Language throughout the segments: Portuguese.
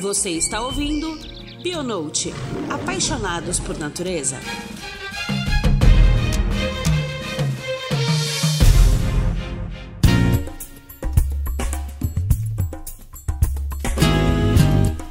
Você está ouvindo Bionote Apaixonados por Natureza.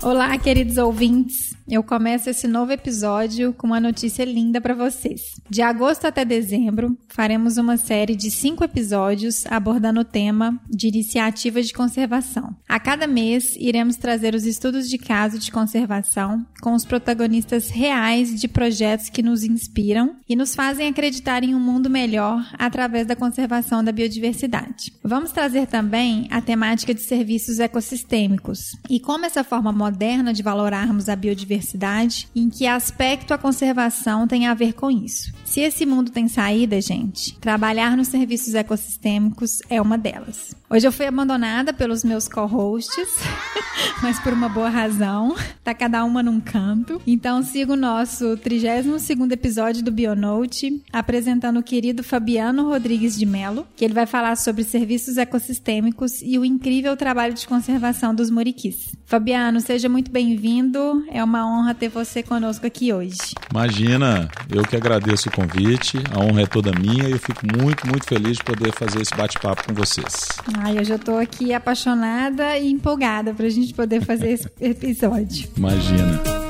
Olá, queridos ouvintes. Eu começo esse novo episódio com uma notícia linda para vocês. De agosto até dezembro, faremos uma série de cinco episódios abordando o tema de iniciativas de conservação. A cada mês, iremos trazer os estudos de caso de conservação com os protagonistas reais de projetos que nos inspiram e nos fazem acreditar em um mundo melhor através da conservação da biodiversidade. Vamos trazer também a temática de serviços ecossistêmicos e como essa forma moderna de valorarmos a biodiversidade biodiversidade em que aspecto a conservação tem a ver com isso. Se esse mundo tem saída, gente, trabalhar nos serviços ecossistêmicos é uma delas. Hoje eu fui abandonada pelos meus co-hosts, mas por uma boa razão. Tá cada uma num canto. Então siga o nosso 32 episódio do Bionote, apresentando o querido Fabiano Rodrigues de Melo, que ele vai falar sobre serviços ecossistêmicos e o incrível trabalho de conservação dos moriquis. Fabiano, seja muito bem-vindo. É uma honra ter você conosco aqui hoje. Imagina, eu que agradeço o convite. A honra é toda minha e eu fico muito, muito feliz de poder fazer esse bate-papo com vocês. Ai, eu já tô aqui apaixonada e empolgada pra gente poder fazer esse episódio. Imagina.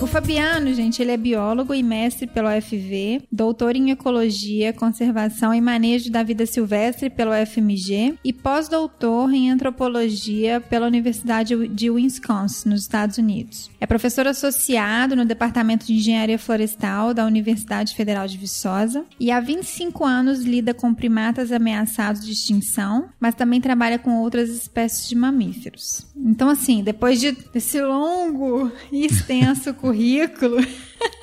O Fabiano, gente, ele é biólogo e mestre pelo UFV, doutor em ecologia, conservação e manejo da vida silvestre pelo UFMG e pós-doutor em antropologia pela Universidade de Wisconsin, nos Estados Unidos. É professor associado no Departamento de Engenharia Florestal da Universidade Federal de Viçosa e há 25 anos lida com primatas ameaçados de extinção, mas também trabalha com outras espécies de mamíferos. Então, assim, depois de, desse longo e extenso currículo.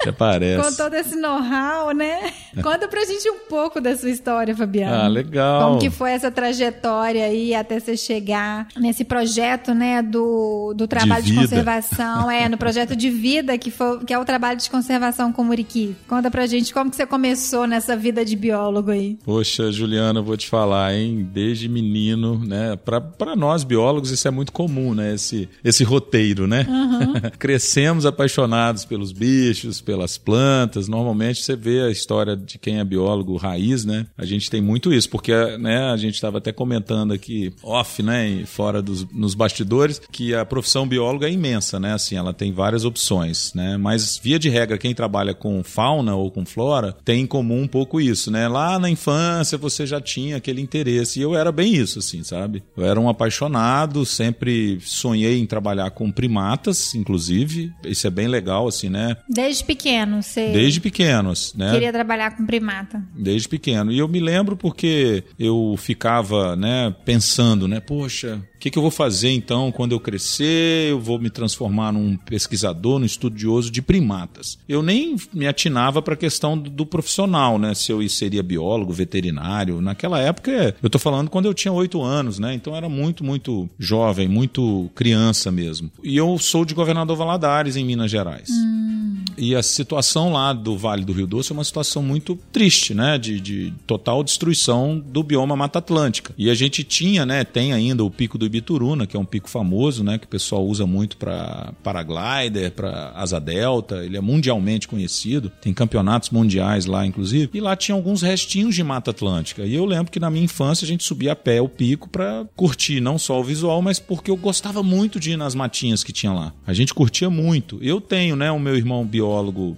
Até parece. Com todo esse know-how, né? Conta pra gente um pouco da sua história, Fabiano. Ah, legal. Como que foi essa trajetória aí até você chegar nesse projeto, né, do, do trabalho de, de conservação, é, no projeto de vida que, foi, que é o trabalho de conservação com o Muriqui. Conta pra gente como que você começou nessa vida de biólogo aí. Poxa, Juliana, vou te falar, hein? Desde menino, né? Pra, pra nós biólogos isso é muito comum, né? Esse, esse roteiro, né? Uhum. Crescemos apaixonados pelos bichos, bichos, pelas plantas. Normalmente você vê a história de quem é biólogo raiz, né? A gente tem muito isso, porque né, a gente estava até comentando aqui off, né, fora dos nos bastidores, que a profissão bióloga é imensa, né? Assim, ela tem várias opções, né? Mas via de regra quem trabalha com fauna ou com flora tem em comum um pouco isso, né? Lá na infância você já tinha aquele interesse e eu era bem isso, assim, sabe? Eu era um apaixonado, sempre sonhei em trabalhar com primatas, inclusive. Isso é bem legal, assim, né? Desde Desde pequeno, você. Desde pequenos, né? Queria trabalhar com primata. Desde pequeno. E eu me lembro porque eu ficava, né, pensando, né, poxa, o que, que eu vou fazer então quando eu crescer? Eu vou me transformar num pesquisador, num estudioso de primatas. Eu nem me atinava para a questão do, profissional, né? Se eu seria biólogo, veterinário. Naquela época, eu estou falando quando eu tinha oito anos, né? Então era muito, muito jovem, muito criança mesmo. E eu sou de Governador Valadares, em Minas Gerais. Hum. E a situação lá do Vale do Rio Doce é uma situação muito triste, né? De, de total destruição do bioma Mata Atlântica. E a gente tinha, né? Tem ainda o Pico do Ibituruna, que é um pico famoso, né? Que o pessoal usa muito para paraglider, para asa delta. Ele é mundialmente conhecido. Tem campeonatos mundiais lá, inclusive. E lá tinha alguns restinhos de Mata Atlântica. E eu lembro que na minha infância a gente subia a pé o pico para curtir não só o visual, mas porque eu gostava muito de ir nas matinhas que tinha lá. A gente curtia muito. Eu tenho, né? O meu irmão biólogo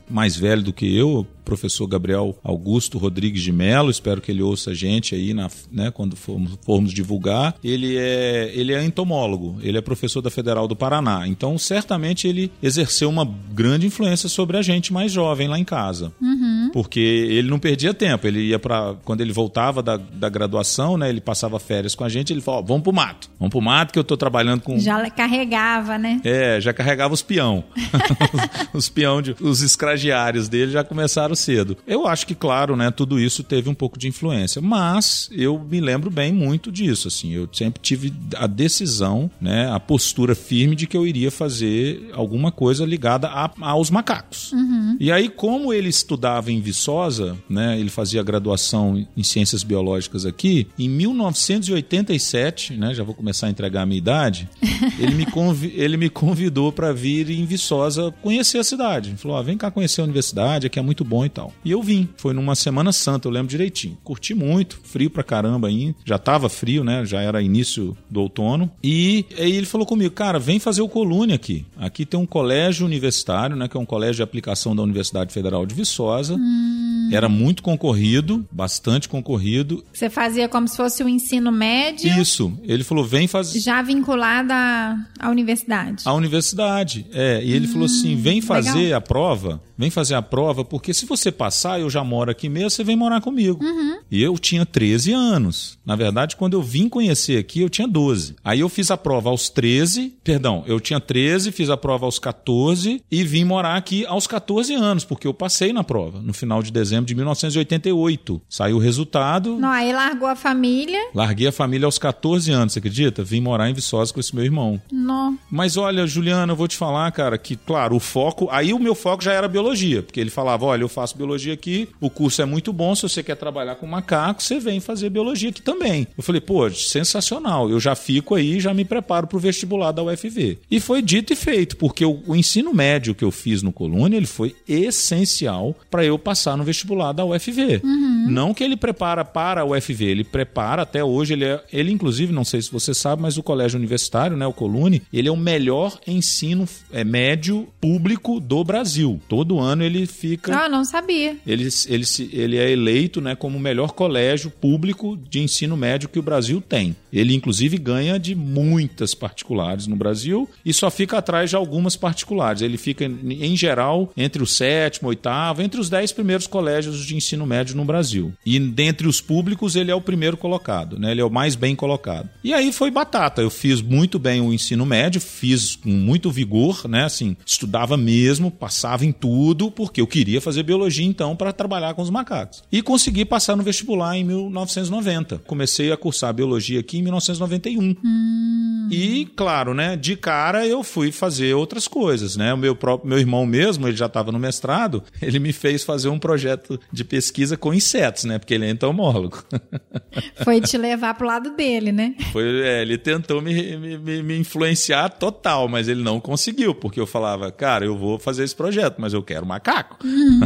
mais velho do que eu, professor Gabriel Augusto Rodrigues de Mello, espero que ele ouça a gente aí na, né, quando formos, formos divulgar. Ele é, ele é entomólogo, ele é professor da Federal do Paraná, então certamente ele exerceu uma grande influência sobre a gente mais jovem lá em casa. Uhum. Porque ele não perdia tempo, ele ia para quando ele voltava da, da graduação, né, ele passava férias com a gente, ele falou: "Vamos pro mato. Vamos pro mato que eu tô trabalhando com Já carregava, né? É, já carregava os peão. os peão de, os escragiários dele já começaram cedo. Eu acho que, claro, né, tudo isso teve um pouco de influência, mas eu me lembro bem muito disso, assim, eu sempre tive a decisão, né, a postura firme de que eu iria fazer alguma coisa ligada a, aos macacos. Uhum. E aí, como ele estudava em Viçosa, né, ele fazia graduação em ciências biológicas aqui, em 1987, né, já vou começar a entregar a minha idade, ele me, convi ele me convidou para vir em Viçosa conhecer a cidade. Ele falou: ah, vem cá conhecer a universidade, aqui é muito bom e tal. E eu vim, foi numa Semana Santa, eu lembro direitinho. Curti muito, frio pra caramba aí, já tava frio, né, já era início do outono. E aí ele falou comigo, cara, vem fazer o colune aqui. Aqui tem um colégio universitário, né, que é um colégio de aplicação da Universidade Federal de Viçosa. Hum. Era muito concorrido, bastante concorrido. Você fazia como se fosse o ensino médio? Isso. Ele falou, vem fazer... Já vinculado à, à universidade. À universidade, é. E ele hum, falou assim, vem fazer legal. a prova vem fazer a prova, porque se você passar, eu já moro aqui mesmo, você vem morar comigo. Uhum. E eu tinha 13 anos. Na verdade, quando eu vim conhecer aqui, eu tinha 12. Aí eu fiz a prova aos 13, perdão, eu tinha 13, fiz a prova aos 14 e vim morar aqui aos 14 anos, porque eu passei na prova, no final de dezembro de 1988. Saiu o resultado. Não, aí largou a família. Larguei a família aos 14 anos, você acredita? Vim morar em Viçosa com esse meu irmão. Não. Mas olha, Juliana, eu vou te falar, cara, que, claro, o foco. Aí o meu foco já era biologia biologia, porque ele falava: olha, eu faço biologia aqui, o curso é muito bom, se você quer trabalhar com macaco, você vem fazer biologia aqui também. Eu falei: pô, sensacional, eu já fico aí, já me preparo para o vestibular da UFV. E foi dito e feito, porque o, o ensino médio que eu fiz no Colônia, ele foi essencial para eu passar no vestibular da UFV. Uhum. Não que ele prepara para a UFV, ele prepara até hoje, ele é, ele inclusive, não sei se você sabe, mas o colégio universitário, né, o Colune, ele é o melhor ensino é, médio público do Brasil. Todo ano ele fica. Ah, não sabia. Ele, ele, ele é eleito né, como o melhor colégio público de ensino médio que o Brasil tem. Ele, inclusive, ganha de muitas particulares no Brasil e só fica atrás de algumas particulares. Ele fica, em geral, entre o sétimo, oitavo, entre os dez primeiros colégios de ensino médio no Brasil. E dentre os públicos, ele é o primeiro colocado, né? Ele é o mais bem colocado. E aí foi batata. Eu fiz muito bem o ensino médio, fiz com muito vigor, né? Assim, estudava mesmo, passava em tudo tudo porque eu queria fazer biologia então para trabalhar com os macacos. E consegui passar no vestibular em 1990. Comecei a cursar biologia aqui em 1991. Hum. E, claro, né, de cara eu fui fazer outras coisas, né? O meu próprio meu irmão mesmo, ele já estava no mestrado, ele me fez fazer um projeto de pesquisa com insetos, né? Porque ele é entomólogo. Foi te levar pro lado dele, né? Foi, é, ele tentou me, me, me influenciar total, mas ele não conseguiu, porque eu falava, cara, eu vou fazer esse projeto, mas eu quero quero macaco. Uhum.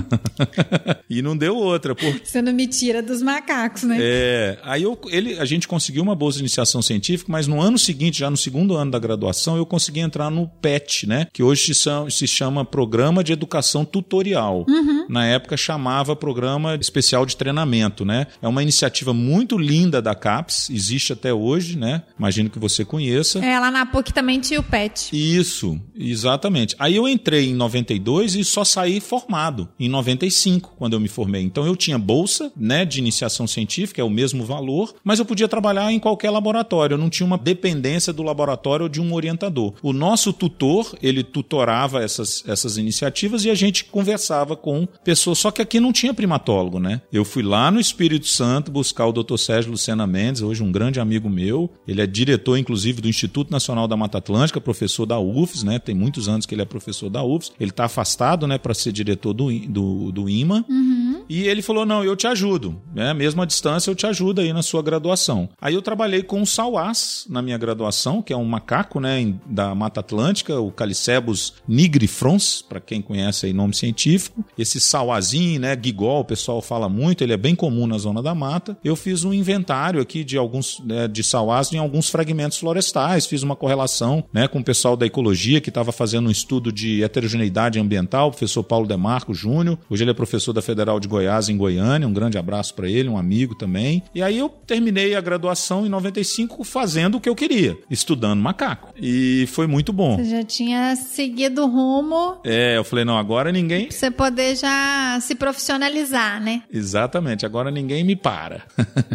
e não deu outra. Por... Você não me tira dos macacos, né? É. Aí eu, ele, a gente conseguiu uma bolsa de iniciação científica, mas no ano seguinte, já no segundo ano da graduação, eu consegui entrar no PET, né? Que hoje se chama Programa de Educação Tutorial. Uhum. Na época chamava Programa Especial de Treinamento, né? É uma iniciativa muito linda da CAPES, existe até hoje, né? Imagino que você conheça. É, lá na PUC também tinha o PET. Isso, exatamente. Aí eu entrei em 92 e só saí formado em 95, quando eu me formei. Então eu tinha bolsa, né, de iniciação científica, é o mesmo valor, mas eu podia trabalhar em qualquer laboratório, eu não tinha uma dependência do laboratório ou de um orientador. O nosso tutor, ele tutorava essas, essas iniciativas e a gente conversava com pessoas, só que aqui não tinha primatólogo, né? Eu fui lá no Espírito Santo buscar o Dr. Sérgio Lucena Mendes, hoje um grande amigo meu, ele é diretor inclusive do Instituto Nacional da Mata Atlântica, professor da UFES, né? Tem muitos anos que ele é professor da UFES. Ele está afastado, né, para ser diretor do, do, do IMA. Uhum. E ele falou: Não, eu te ajudo. Né? Mesmo à distância, eu te ajudo aí na sua graduação. Aí eu trabalhei com o Sauás na minha graduação, que é um macaco né, da Mata Atlântica, o Calicebus nigrifrons, para quem conhece aí nome científico. Esse sauazinho, né, gigol, o pessoal fala muito, ele é bem comum na zona da mata. Eu fiz um inventário aqui de alguns né, de sauás em alguns fragmentos florestais, fiz uma correlação né, com o pessoal da ecologia que estava fazendo um estudo de heterogeneidade ambiental, o professor Paulo Demarco Júnior. Hoje ele é professor da Federal de Goiás, em Goiânia. Um grande abraço para ele, um amigo também. E aí eu terminei a graduação em 95 fazendo o que eu queria, estudando macaco. E foi muito bom. Você já tinha seguido o rumo. É, eu falei, não, agora ninguém. Pra você poder já se profissionalizar, né? Exatamente, agora ninguém me para.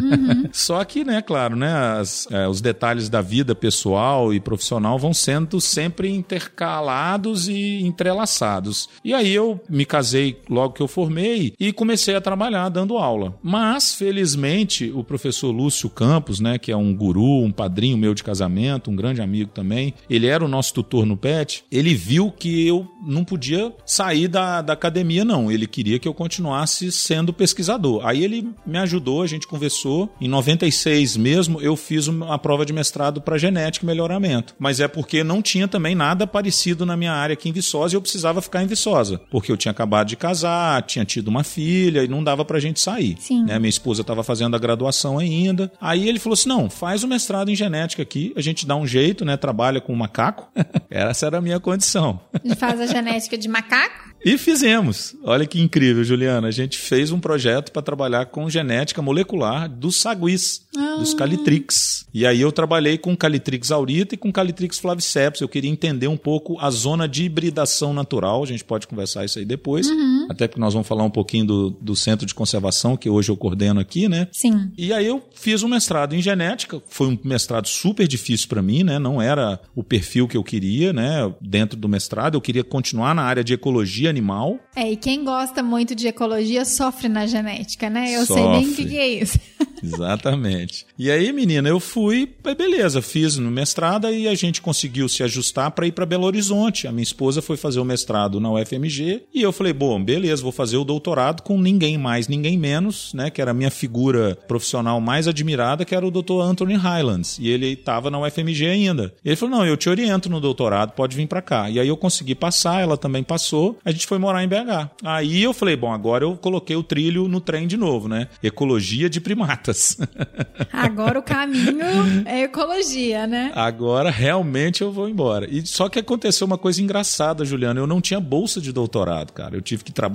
Uhum. Só que, né, claro, né, as, é, os detalhes da vida pessoal e profissional vão sendo sempre intercalados e entrelaçados. E aí eu eu me casei logo que eu formei e comecei comecei a trabalhar dando aula. Mas, felizmente, o professor Lúcio Campos, né, que é um guru, um padrinho meu de casamento, um grande amigo também, ele era o nosso tutor no PET, ele viu que eu não podia sair da, da academia, não. Ele queria que eu continuasse sendo pesquisador. Aí ele me ajudou, a gente conversou. Em 96 mesmo, eu fiz uma prova de mestrado para genética e melhoramento. Mas é porque não tinha também nada parecido na minha área aqui em Viçosa e eu precisava ficar em Viçosa. Porque eu tinha acabado de casar, tinha tido uma filha e não dava pra gente sair. Sim. Né? Minha esposa estava fazendo a graduação ainda. Aí ele falou assim: não, faz o mestrado em genética aqui, a gente dá um jeito, né? Trabalha com macaco. Essa era a minha condição. Gente faz a genética de macaco? E fizemos. Olha que incrível, Juliana. A gente fez um projeto para trabalhar com genética molecular dos saguis, Ah. dos calitrix. E aí eu trabalhei com calitrix aurita e com calitrix flaviceps. Eu queria entender um pouco a zona de hibridação natural. A gente pode conversar isso aí depois. Até porque nós vamos falar um pouquinho do, do centro de conservação que hoje eu coordeno aqui, né? Sim. E aí eu fiz um mestrado em genética, foi um mestrado super difícil para mim, né? Não era o perfil que eu queria, né? Dentro do mestrado, eu queria continuar na área de ecologia animal. É, e quem gosta muito de ecologia sofre na genética, né? Eu sei bem o que, Sofre. que é isso. Exatamente. E aí, menina, eu fui, beleza, fiz no mestrado e a gente conseguiu se ajustar para ir para Belo Horizonte. A minha esposa foi fazer o mestrado na UFMG e eu falei, bom, beleza, vou fazer o doutorado com ninguém mais, ninguém menos, né, que era a minha figura profissional mais admirada, que era o Dr. Anthony Highlands, e ele estava na UFMG ainda. Ele falou: "Não, eu te oriento no doutorado, pode vir para cá". E aí eu consegui passar, ela também passou. A gente foi morar em BH. Aí eu falei: "Bom, agora eu coloquei o trilho no trem de novo, né? Ecologia de primatas". Agora o caminho é ecologia, né? Agora realmente eu vou embora. E só que aconteceu uma coisa engraçada, Juliana. Eu não tinha bolsa de doutorado, cara. Eu tive que trabalhar.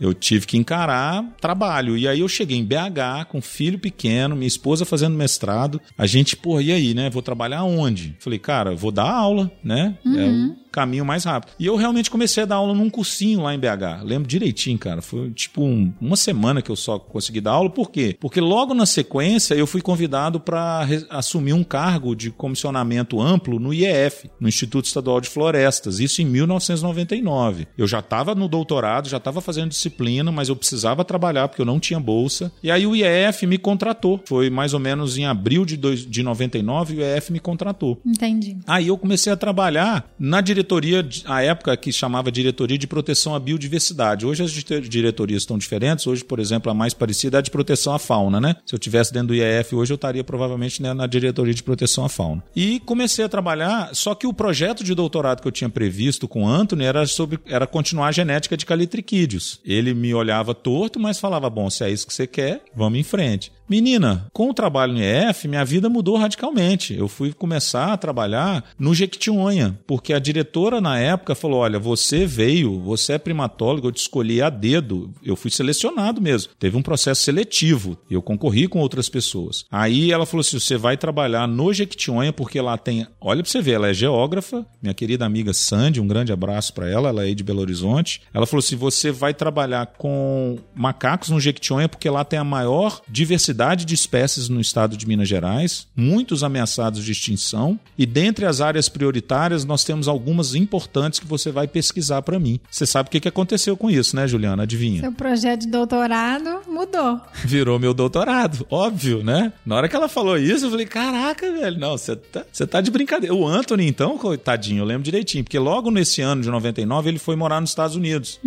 Eu tive que encarar trabalho. E aí eu cheguei em BH com filho pequeno, minha esposa fazendo mestrado. A gente, pô, e aí, né? Vou trabalhar onde? Falei, cara, vou dar aula, né? É o caminho mais rápido. E eu realmente comecei a dar aula num cursinho lá em BH. Lembro direitinho, cara. Foi tipo um- uma semana que eu só consegui dar aula. Por quê? Porque logo na sequência eu fui convidado para assumir um cargo de comissionamento amplo no IEF, no Instituto Estadual de Florestas. Isso em 1999. Eu já estava no doutorado, já estava fazendo disciplina, mas eu precisava trabalhar porque eu não tinha bolsa. E aí o IEF me contratou. Foi mais ou menos em abril de, dois, de 99 o IEF me contratou. Entendi. Aí eu comecei a trabalhar na diretoria, a época que chamava Diretoria de Proteção à Biodiversidade. Hoje as diretorias estão diferentes. Hoje, por exemplo, a mais parecida é a de proteção à fauna, né? Se eu tivesse dentro do IEF hoje, eu estaria provavelmente né, na Diretoria de Proteção à Fauna. E comecei a trabalhar, só que o projeto de doutorado que eu tinha previsto com o Anthony era sobre era continuar a genética de calitriquídeos. Ele me olhava torto, mas falava: "Bom, se é isso que você quer, vamos em frente". Menina, com o trabalho no IEF, minha vida mudou radicalmente. Eu fui começar a trabalhar no Jequitinhonha, porque a diretora na época falou: Olha, você veio, você é primatólogo, eu te escolhi a dedo. Eu fui selecionado mesmo. Teve um processo seletivo. Eu concorri com outras pessoas. Aí ela falou assim: Você vai trabalhar no Jequitinhonha, porque lá tem. Olha pra você ver, ela é geógrafa, minha querida amiga Sandy, um grande abraço para ela, ela é de Belo Horizonte. Ela falou assim: Você vai trabalhar com macacos no Jequitinhonha, porque lá tem a maior diversidade de espécies no estado de Minas Gerais, muitos ameaçados de extinção, e dentre as áreas prioritárias nós temos algumas importantes que você vai pesquisar para mim. Você sabe o que aconteceu com isso, né, Juliana? Adivinha? Seu projeto de doutorado mudou. Virou meu doutorado, óbvio, né? Na hora que ela falou isso, eu falei, caraca, velho, não, você tá, tá de brincadeira. O Anthony, então, coitadinho, eu lembro direitinho, porque logo nesse ano de 99 ele foi morar nos Estados Unidos.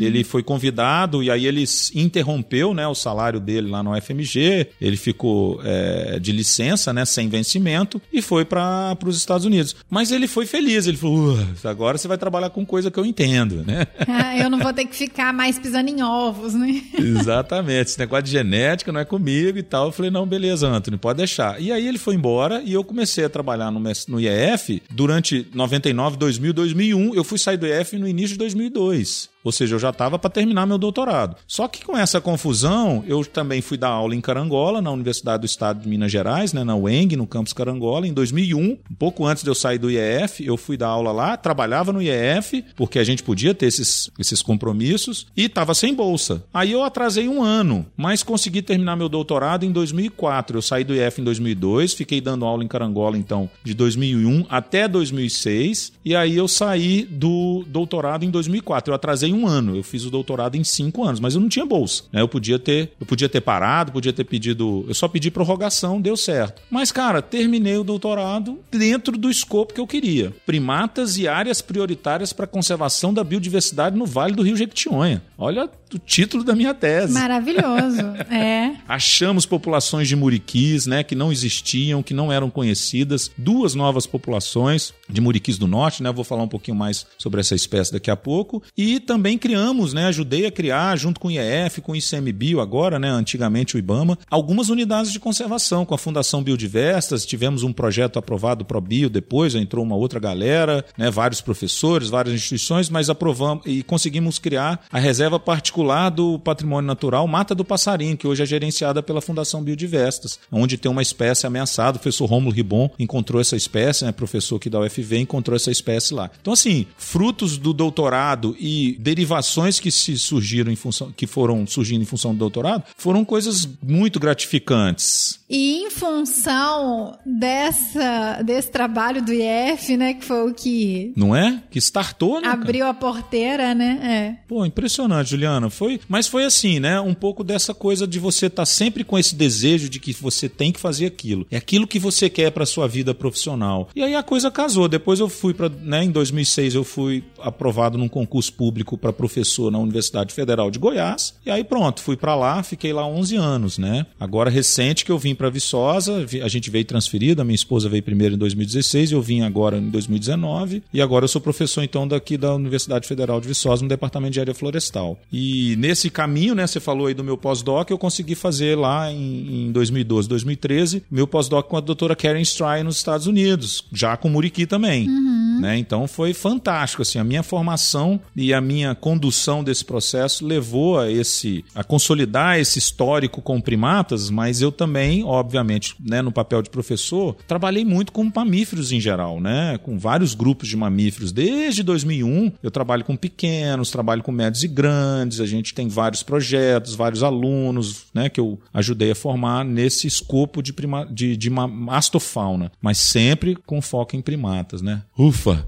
Ele foi convidado e aí ele interrompeu né, o salário dele lá no FMG, ele ficou é, de licença, né, sem vencimento, e foi para os Estados Unidos. Mas ele foi feliz, ele falou, "Uh, agora você vai trabalhar com coisa que eu entendo, né? Ah, eu não vou ter que ficar mais pisando em ovos, né? Exatamente. Esse negócio de genética não é comigo e tal. Eu falei, não, beleza, Anthony, pode deixar. E aí ele foi embora e eu comecei a trabalhar no, no IEF durante 99, 2000, 2001. Eu fui sair do IEF no início de 2002. Ou seja, eu já estava para terminar meu doutorado. Só que com essa confusão, eu também fui dar aula em Carangola, na Universidade do Estado de Minas Gerais, né, na UENG, no campus Carangola, em 2001. Um pouco antes de eu sair do IEF, eu fui dar aula lá, trabalhava no IEF, porque a gente podia ter esses, esses compromissos, e estava sem bolsa. Aí eu atrasei um ano, mas consegui terminar meu doutorado em 2004. Eu saí do IEF em 2002, fiquei dando aula em Carangola, então, de 2001 até 2006, e aí eu saí do doutorado em 2004. Eu atrasei em um ano. Eu fiz o doutorado em cinco anos, mas eu não tinha bolsa. Né? Eu podia ter, eu podia ter parado, podia ter pedido. Eu só pedi prorrogação, deu certo. Mas, cara, terminei o doutorado dentro do escopo que eu queria. Primatas e áreas prioritárias para conservação da biodiversidade no Vale do Rio Jequitinhonha. Olha o título da minha tese. Maravilhoso, é. Achamos populações de muriquis, né, que não existiam, que não eram conhecidas, duas novas populações de muriquis do norte, né? vou falar um pouquinho mais sobre essa espécie daqui a pouco. E também criamos, né, ajudei a criar junto com o IEF, com o ICMBio agora, né, antigamente o IBAMA, algumas unidades de conservação com a Fundação Biodiversas, tivemos um projeto aprovado pro Bio depois, entrou uma outra galera, né, vários professores, várias instituições, mas aprovamos e conseguimos criar a reserva particular do patrimônio natural Mata do Passarinho, que hoje é gerenciada pela Fundação Biodiversas, onde tem uma espécie ameaçada. O professor Rômulo Ribon encontrou essa espécie, né, professor aqui da UFV, encontrou essa espécie lá. Então, assim, frutos do doutorado e derivações que se surgiram em função, que foram surgindo em função do doutorado, foram coisas muito gratificantes. E em função dessa, desse trabalho do IF, né, que foi o que... Não é? Que startou, né? Abriu cara? a porteira, né? É. Pô, impressionante, Juliana. Foi, mas foi assim, né? Um pouco dessa coisa de você estar tá sempre com esse desejo de que você tem que fazer aquilo. É aquilo que você quer para sua vida profissional. E aí a coisa casou. Depois eu fui para, né, em 2006 eu fui aprovado num concurso público para professor na Universidade Federal de Goiás. E aí pronto, fui para lá, fiquei lá 11 anos, né? Agora recente que eu vim para Viçosa, a gente veio transferido, a minha esposa veio primeiro em 2016, eu vim agora em 2019 e agora eu sou professor então daqui da Universidade Federal de Viçosa no departamento de área florestal. E nesse caminho, né, você falou aí do meu pós-doc, eu consegui fazer lá em, em 2012, 2013, meu pós-doc com a doutora Karen Stry nos Estados Unidos, já com Muriqui também. Uhum. Né? Então foi fantástico assim, a minha formação e a minha condução desse processo levou a esse a consolidar esse histórico com primatas, mas eu também, obviamente, né, no papel de professor, trabalhei muito com mamíferos em geral, né, com vários grupos de mamíferos. Desde 2001, eu trabalho com pequenos, trabalho com médios e grandes, a gente tem vários projetos, vários alunos, né, que eu ajudei a formar nesse escopo de, prima, de, de mastofauna, mas sempre com foco em primatas, né? Ufa!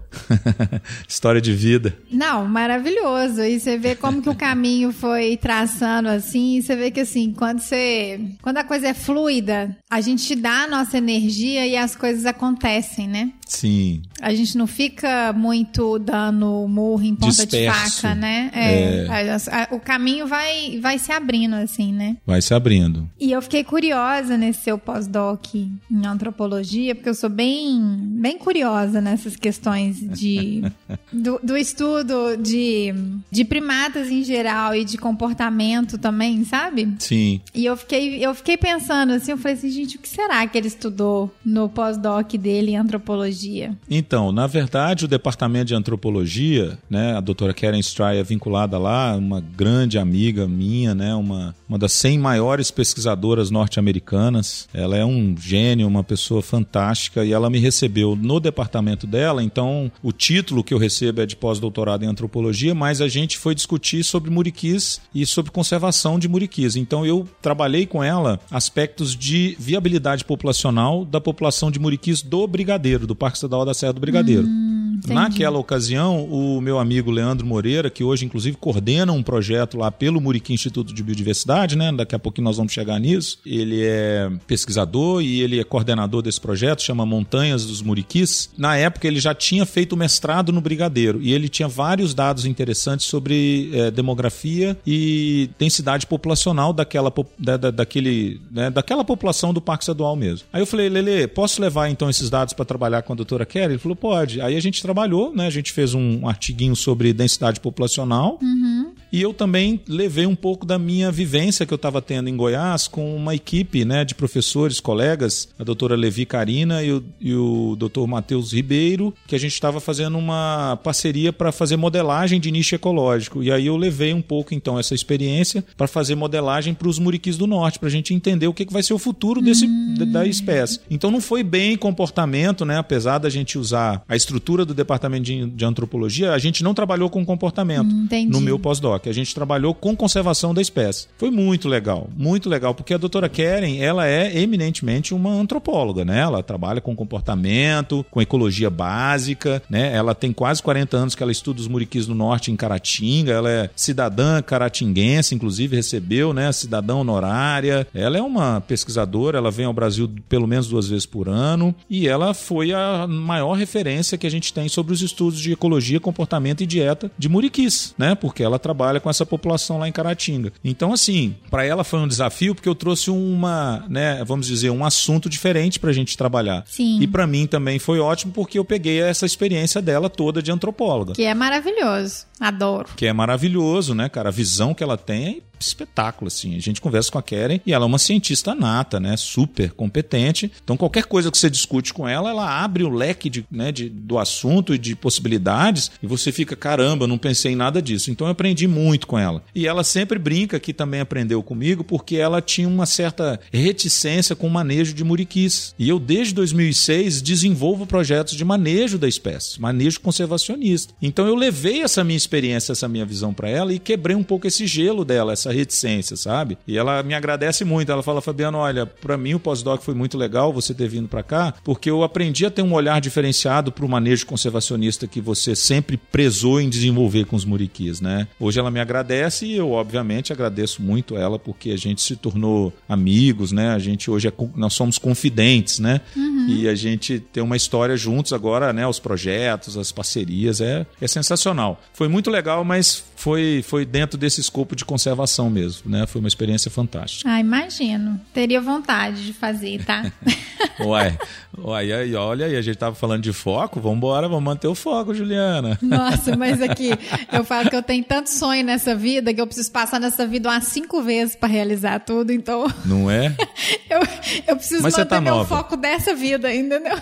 História de vida. Não, maravilhoso. E você vê como que o caminho foi traçando assim, e você vê que assim, quando você, quando a coisa é fluida, a gente dá a nossa energia e as coisas acontecem, né? Sim. A gente não fica muito dando murro em ponta Disperso. de faca, né? É, é. o caminho vai, vai se abrindo, assim, né? Vai se abrindo. E eu fiquei curiosa nesse seu pós-doc em antropologia, porque eu sou bem, bem curiosa nessas questões de, do, do estudo de, de primatas em geral e de comportamento também, sabe? Sim. E eu fiquei, eu fiquei pensando assim, eu falei assim, gente, o que será que ele estudou no pós-doc dele em antropologia? Então, na verdade, o departamento de antropologia, né, a doutora Karen Stry é vinculada lá, uma grande amiga minha, né, uma, uma das 100 maiores pesquisadoras norte-americanas. Ela é um gênio, uma pessoa fantástica e ela me recebeu no departamento dela, então o título que eu recebo é de pós-doutorado em antropologia, mas a gente foi discutir sobre muriquis e sobre conservação de muriquis. Então eu trabalhei com ela aspectos de viabilidade populacional da população de muriquis do Brigadeiro, do Parque Estadual da Serra do Brigadeiro. Hum, Naquela ocasião, o meu amigo Leandro Moreira, que hoje inclusive coordena um projeto lá pelo Muriqui Instituto de Biodiversidade, né? Daqui a pouquinho nós vamos chegar nisso. Ele é pesquisador e ele é coordenador desse projeto, chama Montanhas dos Muriquis. Na época ele já tinha feito mestrado no Brigadeiro e ele tinha vários dados interessantes sobre é, demografia e densidade populacional daquela, da, da, daquele, né, daquela população do Parque Estadual mesmo. Aí eu falei, Lele, posso levar então esses dados para trabalhar com a doutora Kelly? Ele falou, pode. Aí a gente trabalhou, né? A gente fez um artiguinho sobre densidade populacional. Uhum. E eu também levei um pouco da minha vivência que eu estava tendo em Goiás com uma equipe né, de professores, colegas, a doutora Levi Carina e o, e o doutor Matheus Ribeiro, que a gente estava fazendo uma parceria para fazer modelagem de nicho ecológico. E aí eu levei um pouco, então, essa experiência para fazer modelagem para os muriquis do norte, para a gente entender o que, que vai ser o futuro desse, hum. da espécie. Então não foi bem comportamento, né? Apesar da gente usar a estrutura do departamento de, de antropologia, a gente não trabalhou com comportamento hum, no meu pós-doc. Postdoc. A gente trabalhou com conservação da espécie. Foi muito legal, muito legal, porque a doutora Keren, ela é eminentemente uma antropóloga, né? Ela trabalha com comportamento, com ecologia básica, né? Ela tem quase 40 anos que ela estuda os muriquis no norte em Caratinga, ela é cidadã caratinguense, inclusive recebeu, né, cidadã honorária. Ela é uma pesquisadora, ela vem ao Brasil pelo menos duas vezes por ano e ela foi a maior referência que a gente tem sobre os estudos de ecologia, comportamento e dieta de muriquis, né? Porque ela trabalha com essa população lá em Caratinga. Então, assim, para ela foi um desafio porque eu trouxe uma, né, vamos dizer, um assunto diferente para a gente trabalhar. Sim. E para mim também foi ótimo porque eu peguei essa experiência dela toda de antropóloga. Que é maravilhoso. Adoro. Que é maravilhoso, né, cara? A visão que ela tem é espetáculo, assim. A gente conversa com a Karen e ela é uma cientista nata, né? Super competente. Então, qualquer coisa que você discute com ela, ela abre o leque de, né, de, do assunto e de possibilidades e você fica, caramba, não pensei em nada disso. Então, eu aprendi muito com ela. E ela sempre brinca que também aprendeu comigo porque ela tinha uma certa reticência com o manejo de muriquis. E eu, desde 2006, desenvolvo projetos de manejo da espécie, manejo conservacionista. Então, eu levei essa minha experiência, essa minha visão para ela e quebrei um pouco esse gelo dela, essa reticência, sabe? E ela me agradece muito. Ela fala, Fabiano, olha, para mim o pós-doc foi muito legal você ter vindo para cá, porque eu aprendi a ter um olhar diferenciado para o manejo conservacionista que você sempre prezou em desenvolver com os muriquis, né? Hoje ela me agradece e eu, obviamente, agradeço muito ela porque a gente se tornou amigos, né? A gente hoje é, nós somos confidentes, né? Uhum. E a gente tem uma história juntos agora, né? Os projetos, as parcerias, é, é sensacional. Foi muito legal, mas foi, foi dentro desse escopo de conservação mesmo, né? Foi uma experiência fantástica. Ah, imagino. Teria vontade de fazer, tá? Uai, uai, aí, olha aí, a gente tava falando de foco, vamos embora, vamos manter o foco, Juliana. Nossa, mas aqui, eu falo que eu tenho tanto sonho nessa vida que eu preciso passar nessa vida umas cinco vezes para realizar tudo, então... Não é? eu, eu preciso mas manter tá meu nova. foco dessa vida, entendeu?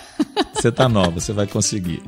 Você tá nova, você vai conseguir.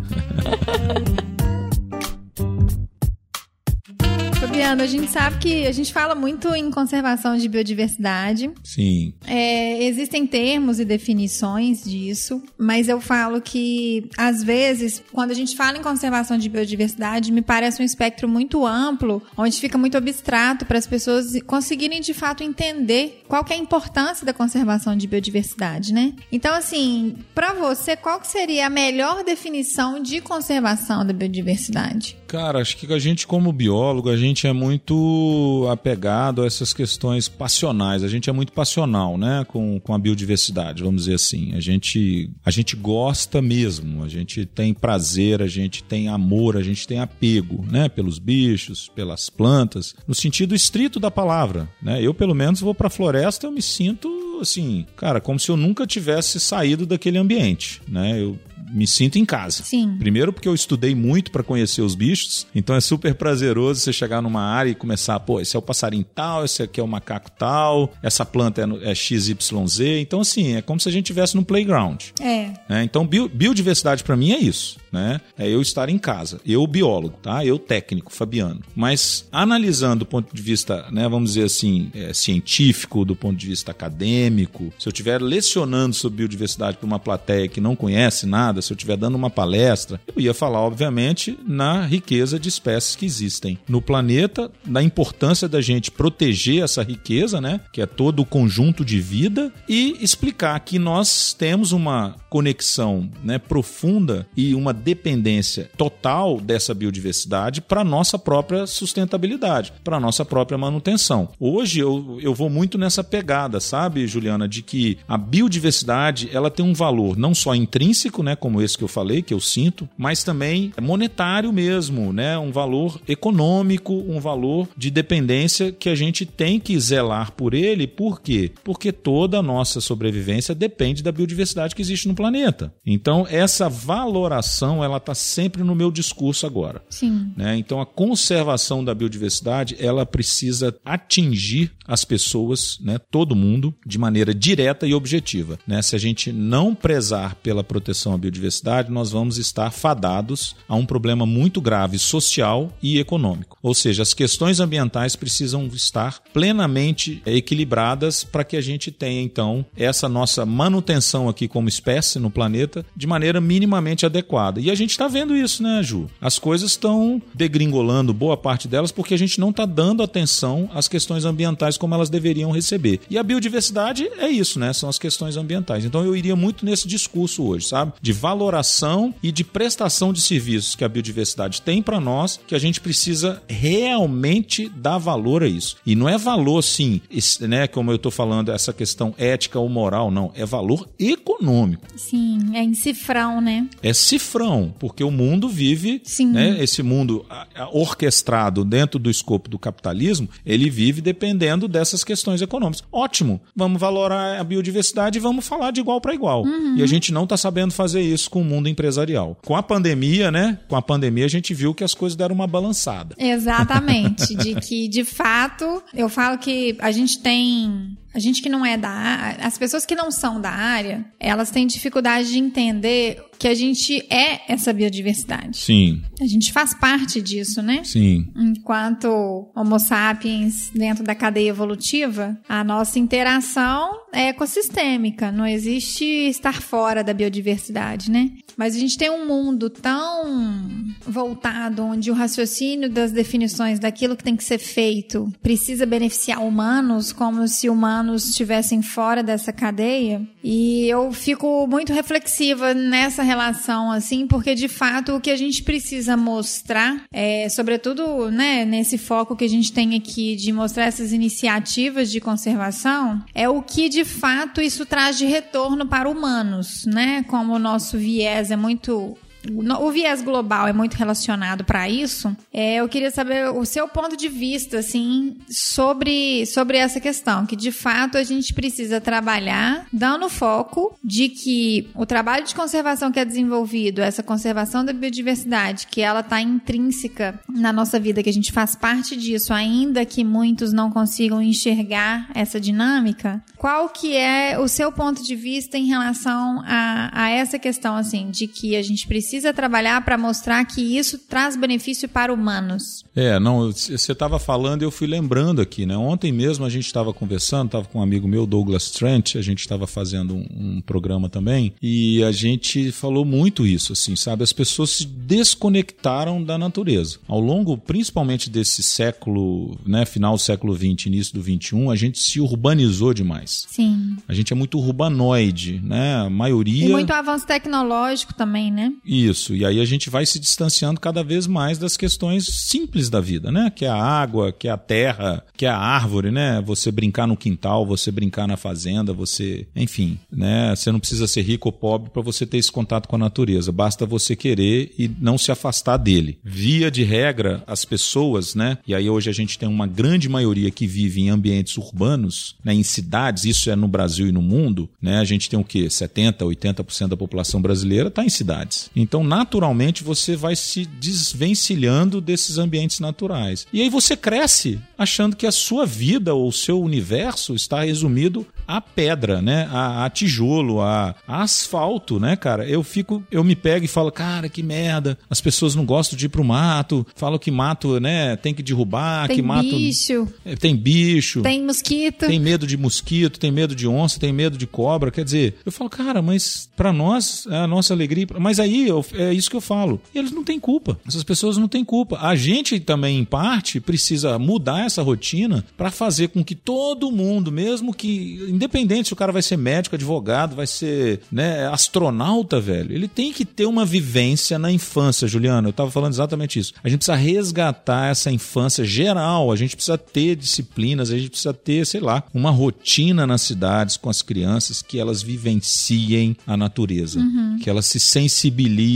Fabiano, a gente sabe que a gente fala muito em conservação de biodiversidade. Sim. É, existem termos e definições disso, mas eu falo que, às vezes, quando a gente fala em conservação de biodiversidade, me parece um espectro muito amplo, onde fica muito abstrato para as pessoas conseguirem de fato entender qual que é a importância da conservação de biodiversidade, né? Então, assim, para você, qual que seria a melhor definição de conservação da biodiversidade? Cara, acho que a gente, como biólogo, a gente é muito apegado a essas questões passionais. A gente é muito passional, né, com, com a biodiversidade, vamos dizer assim. A gente, a gente gosta mesmo, a gente tem prazer, a gente tem amor, a gente tem apego, né, pelos bichos, pelas plantas, no sentido estrito da palavra, né? Eu, pelo menos, vou para a floresta, eu me sinto assim, cara, como se eu nunca tivesse saído daquele ambiente, né? Eu me sinto em casa. Sim. Primeiro porque eu estudei muito para conhecer os bichos, então é super prazeroso você chegar numa área e começar, pô, esse é o passarinho tal, esse aqui é o macaco tal, essa planta é, é XYZ. Então, assim, é como se a gente estivesse no playground. É. Né? Então, bio, biodiversidade para mim é isso, né? É eu estar em casa, eu biólogo, tá? Eu técnico, Fabiano. Mas analisando do ponto de vista, né, vamos dizer assim, é, científico, do ponto de vista acadêmico, se eu estiver lecionando sobre biodiversidade para uma plateia que não conhece nada, se eu estiver dando uma palestra, eu ia falar, obviamente, na riqueza de espécies que existem no planeta, da importância da gente proteger essa riqueza, né? Que é todo o conjunto de vida, e explicar que nós temos uma conexão né, profunda e uma dependência total dessa biodiversidade para nossa própria sustentabilidade, para nossa própria manutenção. Hoje eu, eu vou muito nessa pegada, sabe, Juliana, de que a biodiversidade ela tem um valor não só intrínseco, né, como esse que eu falei, que eu sinto, mas também monetário mesmo, né, um valor econômico, um valor de dependência que a gente tem que zelar por ele. Por quê? Porque toda a nossa sobrevivência depende da biodiversidade que existe no planeta. Então essa valoração ela está sempre no meu discurso agora. Sim. Né? Então a conservação da biodiversidade ela precisa atingir as pessoas, né, todo mundo, de maneira direta e objetiva. Né? Se a gente não prezar pela proteção à biodiversidade, nós vamos estar fadados a um problema muito grave social e econômico. Ou seja, as questões ambientais precisam estar plenamente equilibradas para que a gente tenha então essa nossa manutenção aqui como espécie cresce no planeta de maneira minimamente adequada. E a gente está vendo isso, né, Ju? As coisas estão degringolando boa parte delas porque a gente não está dando atenção às questões ambientais como elas deveriam receber. E a biodiversidade é isso, né? São as questões ambientais. Então eu iria muito nesse discurso hoje, sabe? De valoração e de prestação de serviços que a biodiversidade tem para nós, que a gente precisa realmente dar valor a isso. E não é valor, sim, né? Como eu estou falando, essa questão ética ou moral, não. É valor econômico. Sim, é em cifrão, né? É cifrão, porque o mundo vive, sim. né? Esse mundo orquestrado dentro do escopo do capitalismo, ele vive dependendo dessas questões econômicas. Ótimo, vamos valorar a biodiversidade e vamos falar de igual para igual. Uhum. E a gente não está sabendo fazer isso com o mundo empresarial. Com a pandemia, né? Com a pandemia a gente viu que as coisas deram uma balançada. Exatamente, de que de fato, eu falo que a gente tem a gente que não é da área, as pessoas que não são da área, elas têm dificuldade de entender que a gente é essa biodiversidade. Sim. A gente faz parte disso, né? Sim. Enquanto Homo sapiens dentro da cadeia evolutiva, a nossa interação é ecossistêmica, não existe estar fora da biodiversidade, né? Mas a gente tem um mundo tão voltado onde o raciocínio das definições daquilo que tem que ser feito precisa beneficiar humanos, como se humanos estivessem fora dessa cadeia. E eu fico muito reflexiva nessa relação, assim, porque de fato o que a gente precisa mostrar, é, sobretudo né, nesse foco que a gente tem aqui de mostrar essas iniciativas de conservação, é o que de fato isso traz de retorno para humanos, né? Como o nosso viés é muito o viés global é muito relacionado para isso. É, eu queria saber o seu ponto de vista, assim, sobre, sobre essa questão, que de fato a gente precisa trabalhar dando foco de que o trabalho de conservação que é desenvolvido, essa conservação da biodiversidade, que ela está intrínseca na nossa vida, que a gente faz parte disso, ainda que muitos não consigam enxergar essa dinâmica. Qual que é o seu ponto de vista em relação a, a essa questão, assim, de que a gente precisa precisa trabalhar para mostrar que isso traz benefício para humanos. É, não, você estava falando e eu fui lembrando aqui, né? Ontem mesmo a gente estava conversando, estava com um amigo meu, Douglas Trent, a gente estava fazendo um, um, programa também, e a gente falou muito isso, assim, sabe? As pessoas se desconectaram da natureza. Ao longo, principalmente desse século, né, final do século XX, início do XXI, a gente se urbanizou demais. Sim. A gente é muito urbanoide, né? A maioria... E muito avanço tecnológico também, né? E isso. E aí a gente vai se distanciando cada vez mais das questões simples da vida, né? Que é a água, que é a terra, que é a árvore, né? Você brincar no quintal, você brincar na fazenda, você, enfim, né? Você não precisa ser rico ou pobre para você ter esse contato com a natureza. Basta você querer e não se afastar dele. Via de regra, as pessoas, né? E aí hoje a gente tem uma grande maioria que vive em ambientes urbanos, né? Em cidades, isso é no Brasil e no mundo, né? A gente tem o quê? 70, 80% da população brasileira está em cidades. Então, naturalmente, você vai se desvencilhando desses ambientes naturais. E aí você cresce achando que a sua vida ou o seu universo está resumido a pedra, né? A, a tijolo, a, a, asfalto, né, cara? Eu fico, eu me pego e falo, cara, que merda. As pessoas não gostam de ir pro mato, falam que mato, né, tem que derrubar, tem que mato. Bicho. É, tem bicho. Tem mosquito. Tem medo de mosquito, tem medo de onça, tem medo de cobra. Quer dizer, eu falo, cara, mas para nós é a nossa alegria. Mas aí eu, é isso que eu falo. E eles não têm culpa. Essas pessoas não têm culpa. A gente também, em parte, precisa mudar essa rotina para fazer com que todo mundo, mesmo que independente se o cara vai ser médico, advogado, vai ser né, astronauta, velho, ele tem que ter uma vivência na infância, Juliana. Eu estava falando exatamente isso. A gente precisa resgatar essa infância geral, a gente precisa ter disciplinas, a gente precisa ter, sei lá, uma rotina nas cidades com as crianças que elas vivenciem a natureza, uhum. que elas se sensibilizem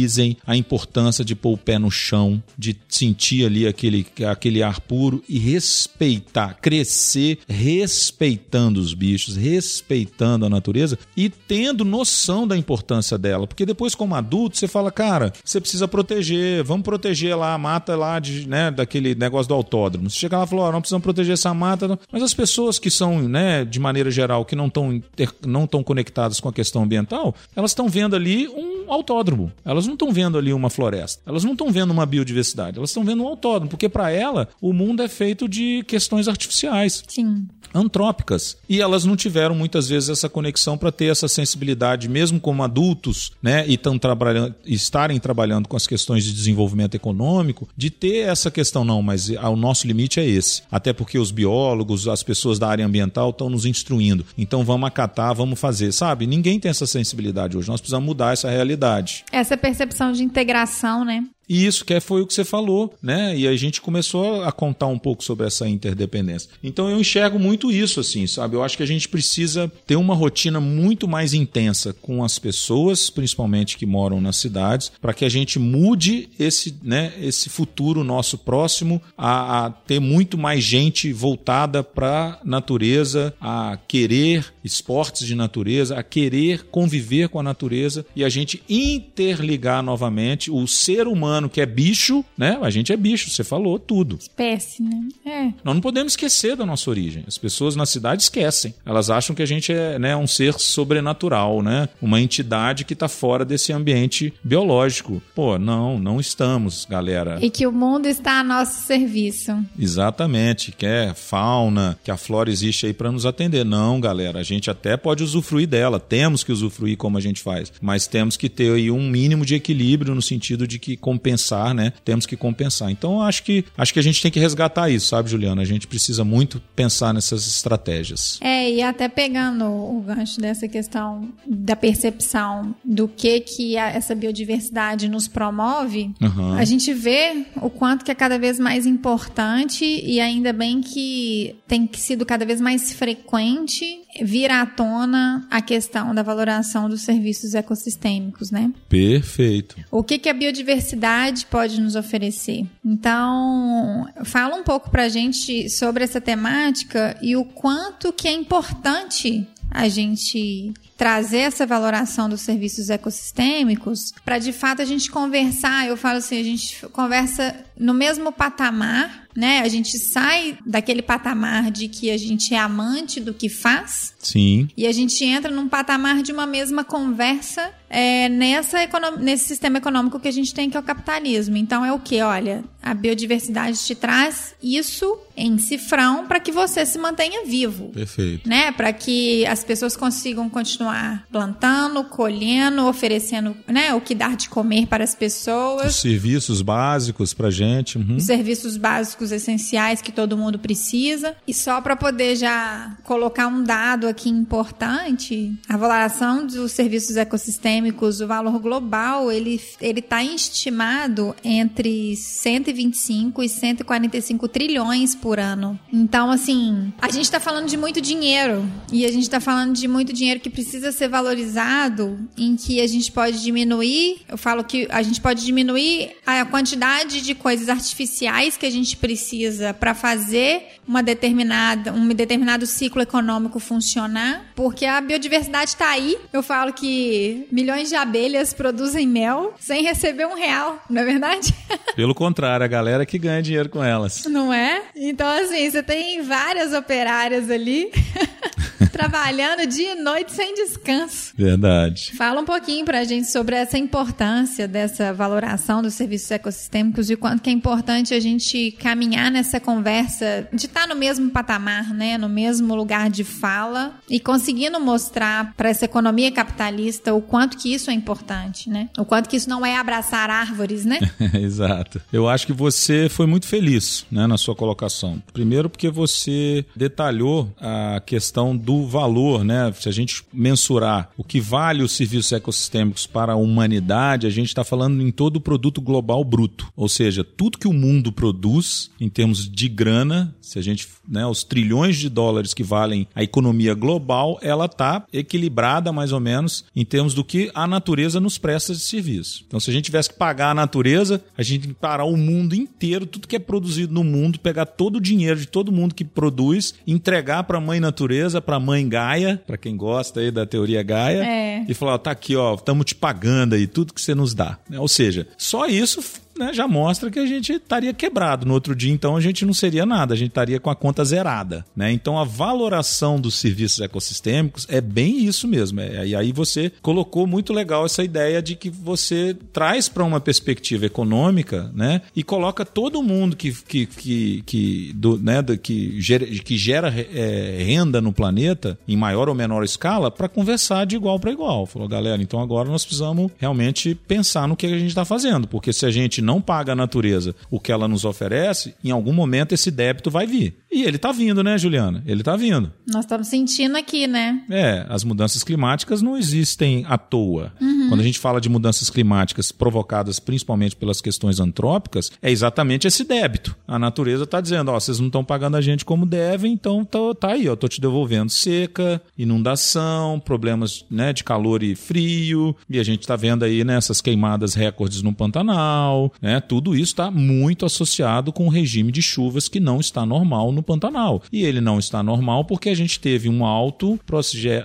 à importância de pôr o pé no chão, de sentir ali aquele, aquele ar puro e respeitar, crescer respeitando os bichos, respeitando a natureza e tendo noção da importância dela. Porque depois, como adulto, você fala, cara, você precisa proteger, vamos proteger lá a mata lá de, né, daquele negócio do autódromo. Você chega lá e fala, oh, não precisamos proteger essa mata. Não. Mas as pessoas que são, né, de maneira geral, que não estão não tão conectadas com a questão ambiental, elas estão vendo ali um autódromo. Elas não estão vendo ali uma floresta. Elas não estão vendo uma biodiversidade. Elas estão vendo um autódromo, porque para ela o mundo é feito de questões artificiais. Sim. Antrópicas. E elas não tiveram muitas vezes essa conexão para ter essa sensibilidade, mesmo como adultos, né, e tão trabalhando, estarem trabalhando com as questões de desenvolvimento econômico, de ter essa questão, não, mas o nosso limite é esse. Até porque os biólogos, as pessoas da área ambiental estão nos instruindo. Então vamos acatar, vamos fazer. Sabe? Ninguém tem essa sensibilidade hoje. Nós precisamos mudar essa realidade. Essa percepção de integração, né? E isso que foi o que você falou, né? E a gente começou a contar um pouco sobre essa interdependência. Então eu enxergo muito isso, assim, sabe? Eu acho que a gente precisa ter uma rotina muito mais intensa com as pessoas, principalmente que moram nas cidades, para que a gente mude esse, né, esse futuro nosso próximo a, a ter muito mais gente voltada para natureza, a querer esportes de natureza, a querer conviver com a natureza e a gente interligar novamente o ser humano que é bicho, né? A gente é bicho, você falou tudo. Espécie, né? É. Nós não podemos esquecer da nossa origem. As pessoas na cidade esquecem. Elas acham que a gente é né, um ser sobrenatural, né? Uma entidade que está fora desse ambiente biológico. Pô, não, não estamos, galera. E que o mundo está a nosso serviço. Exatamente, que é fauna, que a flora existe aí para nos atender. Não, galera, a gente até pode usufruir dela, temos que usufruir como a gente faz, mas temos que ter aí um mínimo de equilíbrio no sentido de que compensar, né? Temos que compensar. Então acho que acho que a gente tem que resgatar isso, sabe, Juliana? A gente precisa muito pensar nessas estratégias. É, e até pegando o gancho dessa questão da percepção do que que a, essa biodiversidade nos promove, uhum. a gente vê o quanto que é cada vez mais importante e ainda bem que tem sido cada vez mais frequente vir à tona a questão da valoração dos serviços ecossistêmicos, né? Perfeito. O que, que a biodiversidade pode nos oferecer? Então, fala um pouco pra gente sobre essa temática e o quanto que é importante a gente trazer essa valoração dos serviços ecossistêmicos para de fato a gente conversar. Eu falo assim, a gente conversa no mesmo patamar, né? A gente sai daquele patamar de que a gente é amante do que faz. Sim. E a gente entra num patamar de uma mesma conversa é, nessa nesse sistema econômico que a gente tem, que é o capitalismo. Então é o que? Olha, a biodiversidade te traz isso em cifrão para que você se mantenha vivo. Perfeito. Né? Para que as pessoas consigam continuar plantando, colhendo, oferecendo né, o que dar de comer para as pessoas. Os serviços básicos para gente gente. Uhum. Os serviços básicos essenciais que todo mundo precisa. E só para poder já colocar um dado aqui importante, a valoração dos serviços ecossistêmicos, o valor global, ele ele está estimado entre 125 e 145 trilhões por ano. Então, assim, a gente está falando de muito dinheiro e a gente está falando de muito dinheiro que precisa ser valorizado, em que a gente pode diminuir. Eu falo que a gente pode diminuir a quantidade de coisas coisas artificiais que a gente precisa para fazer uma determinada, um determinado ciclo econômico funcionar, porque a biodiversidade está aí. Eu falo que milhões de abelhas produzem mel sem receber um real, não é verdade? Pelo contrário, a galera que ganha dinheiro com elas. Não é? Então, assim, você tem várias operárias ali. trabalhando dia e noite sem descanso. Verdade. Fala um pouquinho pra gente sobre essa importância dessa valoração dos serviços ecossistêmicos e o quanto que é importante a gente caminhar nessa conversa de estar tá no mesmo patamar, né, no mesmo lugar de fala e conseguindo mostrar para essa economia capitalista o quanto que isso é importante, né? O quanto que isso não é abraçar árvores, né? Exato. Eu acho que você foi muito feliz, né, na sua colocação. Primeiro porque você detalhou a questão do valor, né? Se a gente mensurar o que vale os serviços ecossistêmicos para a humanidade, a gente está falando em todo o produto global bruto. Ou seja, tudo que o mundo produz em termos de grana, se a gente, né, os trilhões de dólares que valem a economia global, ela está equilibrada mais ou menos em termos do que a natureza nos presta de serviço. Então, se a gente tivesse que pagar a natureza, a gente tem que parar o mundo inteiro, tudo que é produzido no mundo, pegar todo o dinheiro de todo mundo que produz, entregar para a mãe natureza, para a mãe Gaia, para quem gosta aí da teoria Gaia, é. e falar: tá aqui, ó, estamos te pagando aí tudo que você nos dá. Ou seja, só isso né, já mostra que a gente estaria quebrado. No outro dia, então, a gente não seria nada, a gente estaria com a conta zerada. Né? Então, a valoração dos serviços ecossistêmicos é bem isso mesmo. É, e aí você colocou muito legal essa ideia de que você traz para uma perspectiva econômica né, e coloca todo mundo que, que, que, que, do, né, que gera, que gera é, renda no planeta, em maior ou menor escala, para conversar de igual para igual. Falou, galera, então agora nós precisamos realmente pensar no que a gente está fazendo, porque se a gente não paga a natureza o que ela nos oferece, em algum momento esse débito vai vir. E ele está vindo, né, Juliana? Ele está vindo. Nós estamos sentindo aqui, né? É, as mudanças climáticas não existem à toa. Uhum. Quando a gente fala de mudanças climáticas provocadas principalmente pelas questões antrópicas, é exatamente esse débito. A natureza está dizendo, ó, vocês não estão pagando a gente como devem, então tá, tá aí, ó, tô te devolvendo seca, inundação, problemas né, de calor e frio, e a gente está vendo aí nessas né, queimadas recordes no Pantanal, né? Tudo isso está muito associado com o regime de chuvas que não está normal no Pantanal. E ele não está normal porque a gente teve um alto,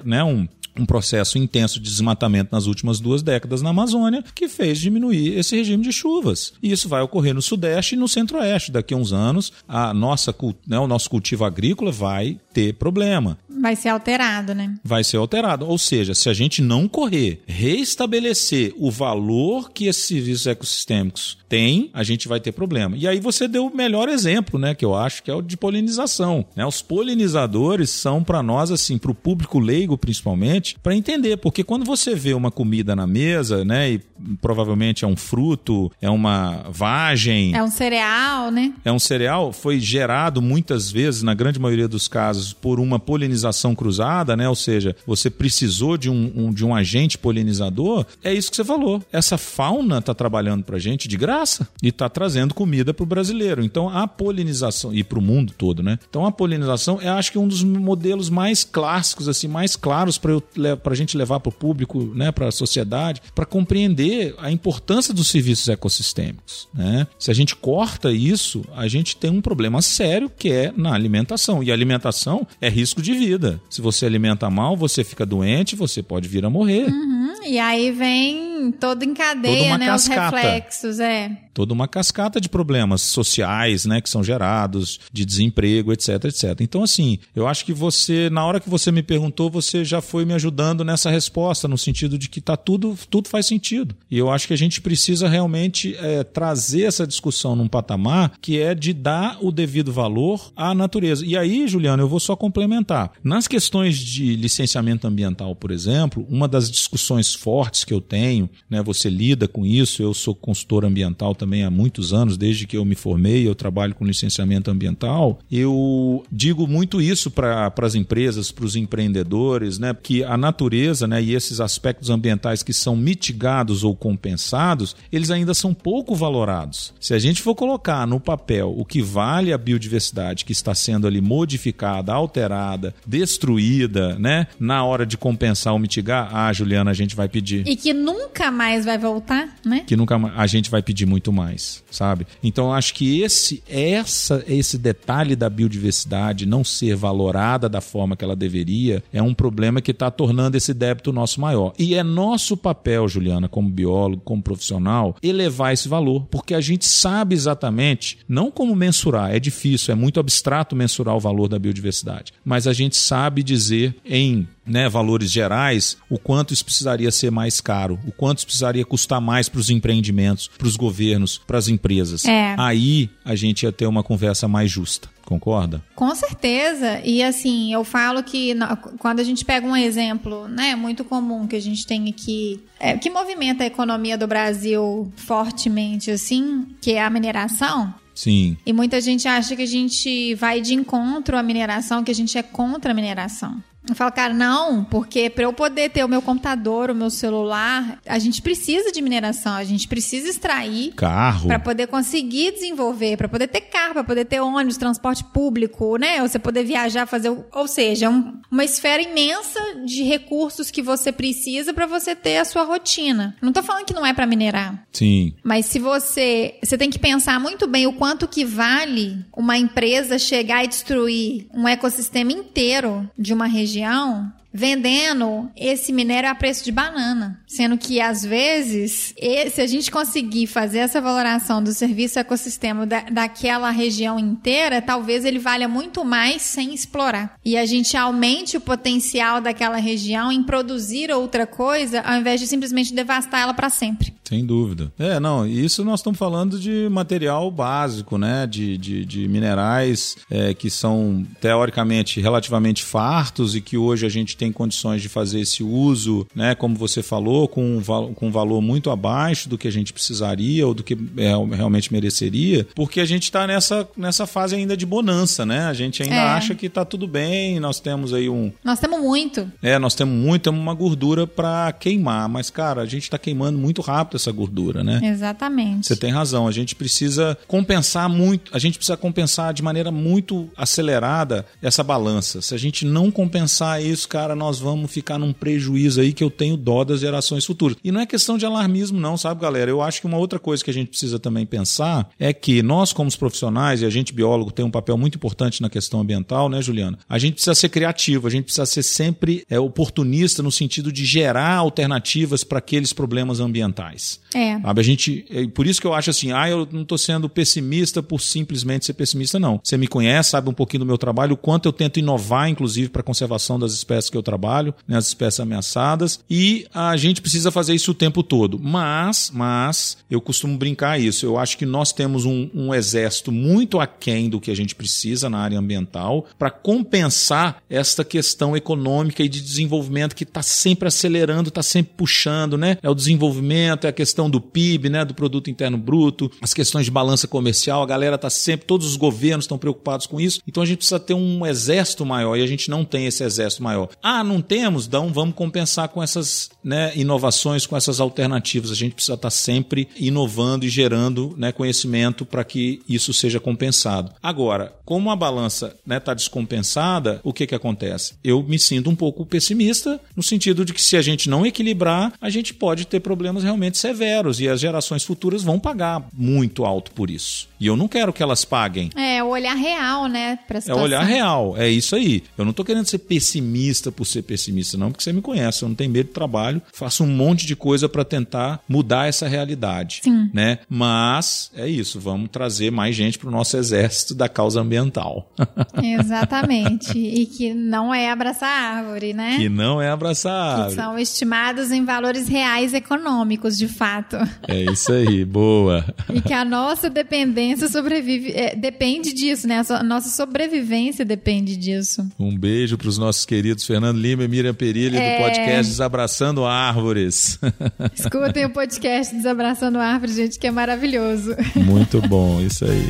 né, um um processo intenso de desmatamento nas últimas duas décadas na Amazônia, que fez diminuir esse regime de chuvas. E isso vai ocorrer no Sudeste e no Centro-Oeste. Daqui a uns anos, a nossa, né, o nosso cultivo agrícola vai ter problema. Vai ser alterado, né? Vai ser alterado. Ou seja, se a gente não correr, restabelecer o valor que esses serviços ecossistêmicos têm, a gente vai ter problema. E aí você deu o melhor exemplo, né? Que eu acho que é o de polinização. Né? Os polinizadores são para nós, assim, para o público leigo principalmente, para entender. Porque quando você vê uma comida na mesa, né? E provavelmente é um fruto, é uma vagem. É um cereal, né? É um cereal, foi gerado muitas vezes, na grande maioria dos casos, por uma polinização cruzada, né? Ou seja, você precisou de um, um de um agente polinizador. É isso que você falou. Essa fauna está trabalhando para gente de graça e está trazendo comida para o brasileiro. Então a polinização e para o mundo todo, né? Então a polinização é acho que um dos modelos mais clássicos, assim, mais claros para a gente levar para o público, né? Para a sociedade, para compreender a importância dos serviços ecossistêmicos. Né? Se a gente corta isso, a gente tem um problema sério que é na alimentação. E alimentação é risco de vida. Se você alimenta mal, você fica doente, você pode vir a morrer. Uhum. E aí vem todo em cadeia, né? Cascata. Os reflexos, é. Toda uma cascata de problemas sociais, né? Que são gerados, de desemprego, etc, etc. Então, assim, eu acho que você, na hora que você me perguntou, você já foi me ajudando nessa resposta, no sentido de que tá tudo, tudo faz sentido. E eu acho que a gente precisa realmente é, trazer essa discussão num patamar que é de dar o devido valor à natureza. E aí, Juliano, eu vou só complementar. Nas questões de licenciamento ambiental, por exemplo, uma das discussões fortes que eu tenho, né, você lida com isso, eu sou consultor ambiental também há muitos anos, desde que eu me formei, eu trabalho com licenciamento ambiental. Eu digo muito isso para as empresas, para os empreendedores, né, que a natureza né, e esses aspectos ambientais que são mitigados ou compensados, eles ainda são pouco valorados. Se a gente for colocar no papel o que vale a biodiversidade que está sendo ali modificada, alterada, destruída, né, na hora de compensar ou mitigar, ah, Juliana, a gente vai pedir. E que nunca mais vai voltar, né? Que nunca a gente vai pedir muito mais, sabe? Então acho que esse essa esse detalhe da biodiversidade não ser valorada da forma que ela deveria é um problema que está tornando esse débito nosso maior. E é nosso papel, Juliana, como biólogo, como profissional, elevar esse valor, porque a gente sabe exatamente, não como mensurar, é difícil, é muito abstrato mensurar o valor da biodiversidade, mas a gente sabe dizer em né, valores gerais, o quanto isso precisaria ser mais caro, o quanto isso precisaria custar mais para os empreendimentos, para os governos, para as empresas. É. Aí a gente ia ter uma conversa mais justa. Concorda? Com certeza. E assim, eu falo que quando a gente pega um exemplo, né, muito comum que a gente tem aqui, é, que movimenta a economia do Brasil fortemente, assim, que é a mineração. Sim. E muita gente acha que a gente vai de encontro à mineração, que a gente é contra a mineração. Eu falo, cara, não, porque para eu poder ter o meu computador, o meu celular, a gente precisa de mineração, a gente precisa extrair carro para poder conseguir desenvolver, para poder ter carro, para poder ter ônibus, transporte público, né? Você poder viajar, fazer, ou seja, um, uma esfera imensa de recursos que você precisa para você ter a sua rotina. Não tô falando que não é para minerar. Sim. Mas se você, você tem que pensar muito bem o quanto que vale uma empresa chegar e destruir um ecossistema inteiro de uma região região vendendo esse minério a preço de banana. Sendo que, às vezes, se a gente conseguir fazer essa valoração do serviço ecossistema da, daquela região inteira, talvez ele valha muito mais sem explorar. E a gente aumente o potencial daquela região em produzir outra coisa, ao invés de simplesmente devastar ela para sempre. Sem dúvida. É, não, isso nós estamos falando de material básico, né? De, de, de minerais é, que são teoricamente relativamente fartos e que hoje a gente tem condições de fazer esse uso, né? Como você falou, com um, com um valor muito abaixo do que a gente precisaria ou do que é, realmente mereceria, porque a gente está nessa, nessa fase ainda de bonança, né? A gente ainda é. acha que está tudo bem, nós temos aí um. Nós temos muito. É, nós temos muito, temos uma gordura para queimar, mas, cara, a gente está queimando muito rápido essa gordura, né? Exatamente. Você tem razão. A gente precisa compensar muito, a gente precisa compensar de maneira muito acelerada essa balança. Se a gente não compensar isso, cara, nós vamos ficar num prejuízo aí que eu tenho dó das gerações futuras. E não é questão de alarmismo, não, sabe, galera? Eu acho que uma outra coisa que a gente precisa também pensar é que nós, como profissionais, e a gente biólogo tem um papel muito importante na questão ambiental, né, Juliana? A gente precisa ser criativo, a gente precisa ser sempre é, oportunista no sentido de gerar alternativas para aqueles problemas ambientais. É. Sabe? A gente, é por isso que eu acho assim, ah, eu não estou sendo pessimista por simplesmente ser pessimista, não. Você me conhece, sabe um pouquinho do meu trabalho, o quanto eu tento inovar, inclusive, para a conservação das espécies que eu trabalho, né, as espécies ameaçadas, e a gente precisa fazer isso o tempo todo. Mas, mas, eu costumo brincar isso. Eu acho que nós temos um, um exército muito aquém do que a gente precisa na área ambiental para compensar esta questão econômica e de desenvolvimento que está sempre acelerando, está sempre puxando, né? É o desenvolvimento, é a questão do PIB, né, do produto interno bruto, as questões de balança comercial, a galera está sempre, todos os governos estão preocupados com isso. Então a gente precisa ter um exército maior e a gente não tem esse exército maior. Ah, não temos? Então vamos compensar com essas né, inovações, com essas alternativas. A gente precisa estar sempre inovando e gerando né, conhecimento para que isso seja compensado. Agora, como a balança está né, tá descompensada, o que, que acontece? Eu me sinto um pouco pessimista no sentido de que se a gente não equilibrar, a gente pode ter problemas realmente severos e as gerações futuras vão pagar muito alto por isso. E eu não quero que elas paguem. É, o olhar real, né? É o olhar real, é isso aí. Eu não tô querendo ser pessimista por ser pessimista, não, porque você me conhece, eu não tenho medo de trabalho, faço um monte de coisa para tentar mudar essa realidade. Sim. Né? Mas é isso, vamos trazer mais gente para o nosso exército da causa ambiental. Exatamente. e que não é abraçar árvore, né? Que não é abraçar árvore. Que são estimados em valores reais econômicos, de fato. É isso aí, boa. e que a nossa dependência sobrevive, é, depende disso, né? A nossa sobrevivência depende disso. Um beijo para os nossos queridos Fernando Lima e Miriam Perilha é... do podcast Desabraçando Árvores. Escutem o podcast Desabraçando Árvores, gente, que é maravilhoso. Muito bom, isso aí.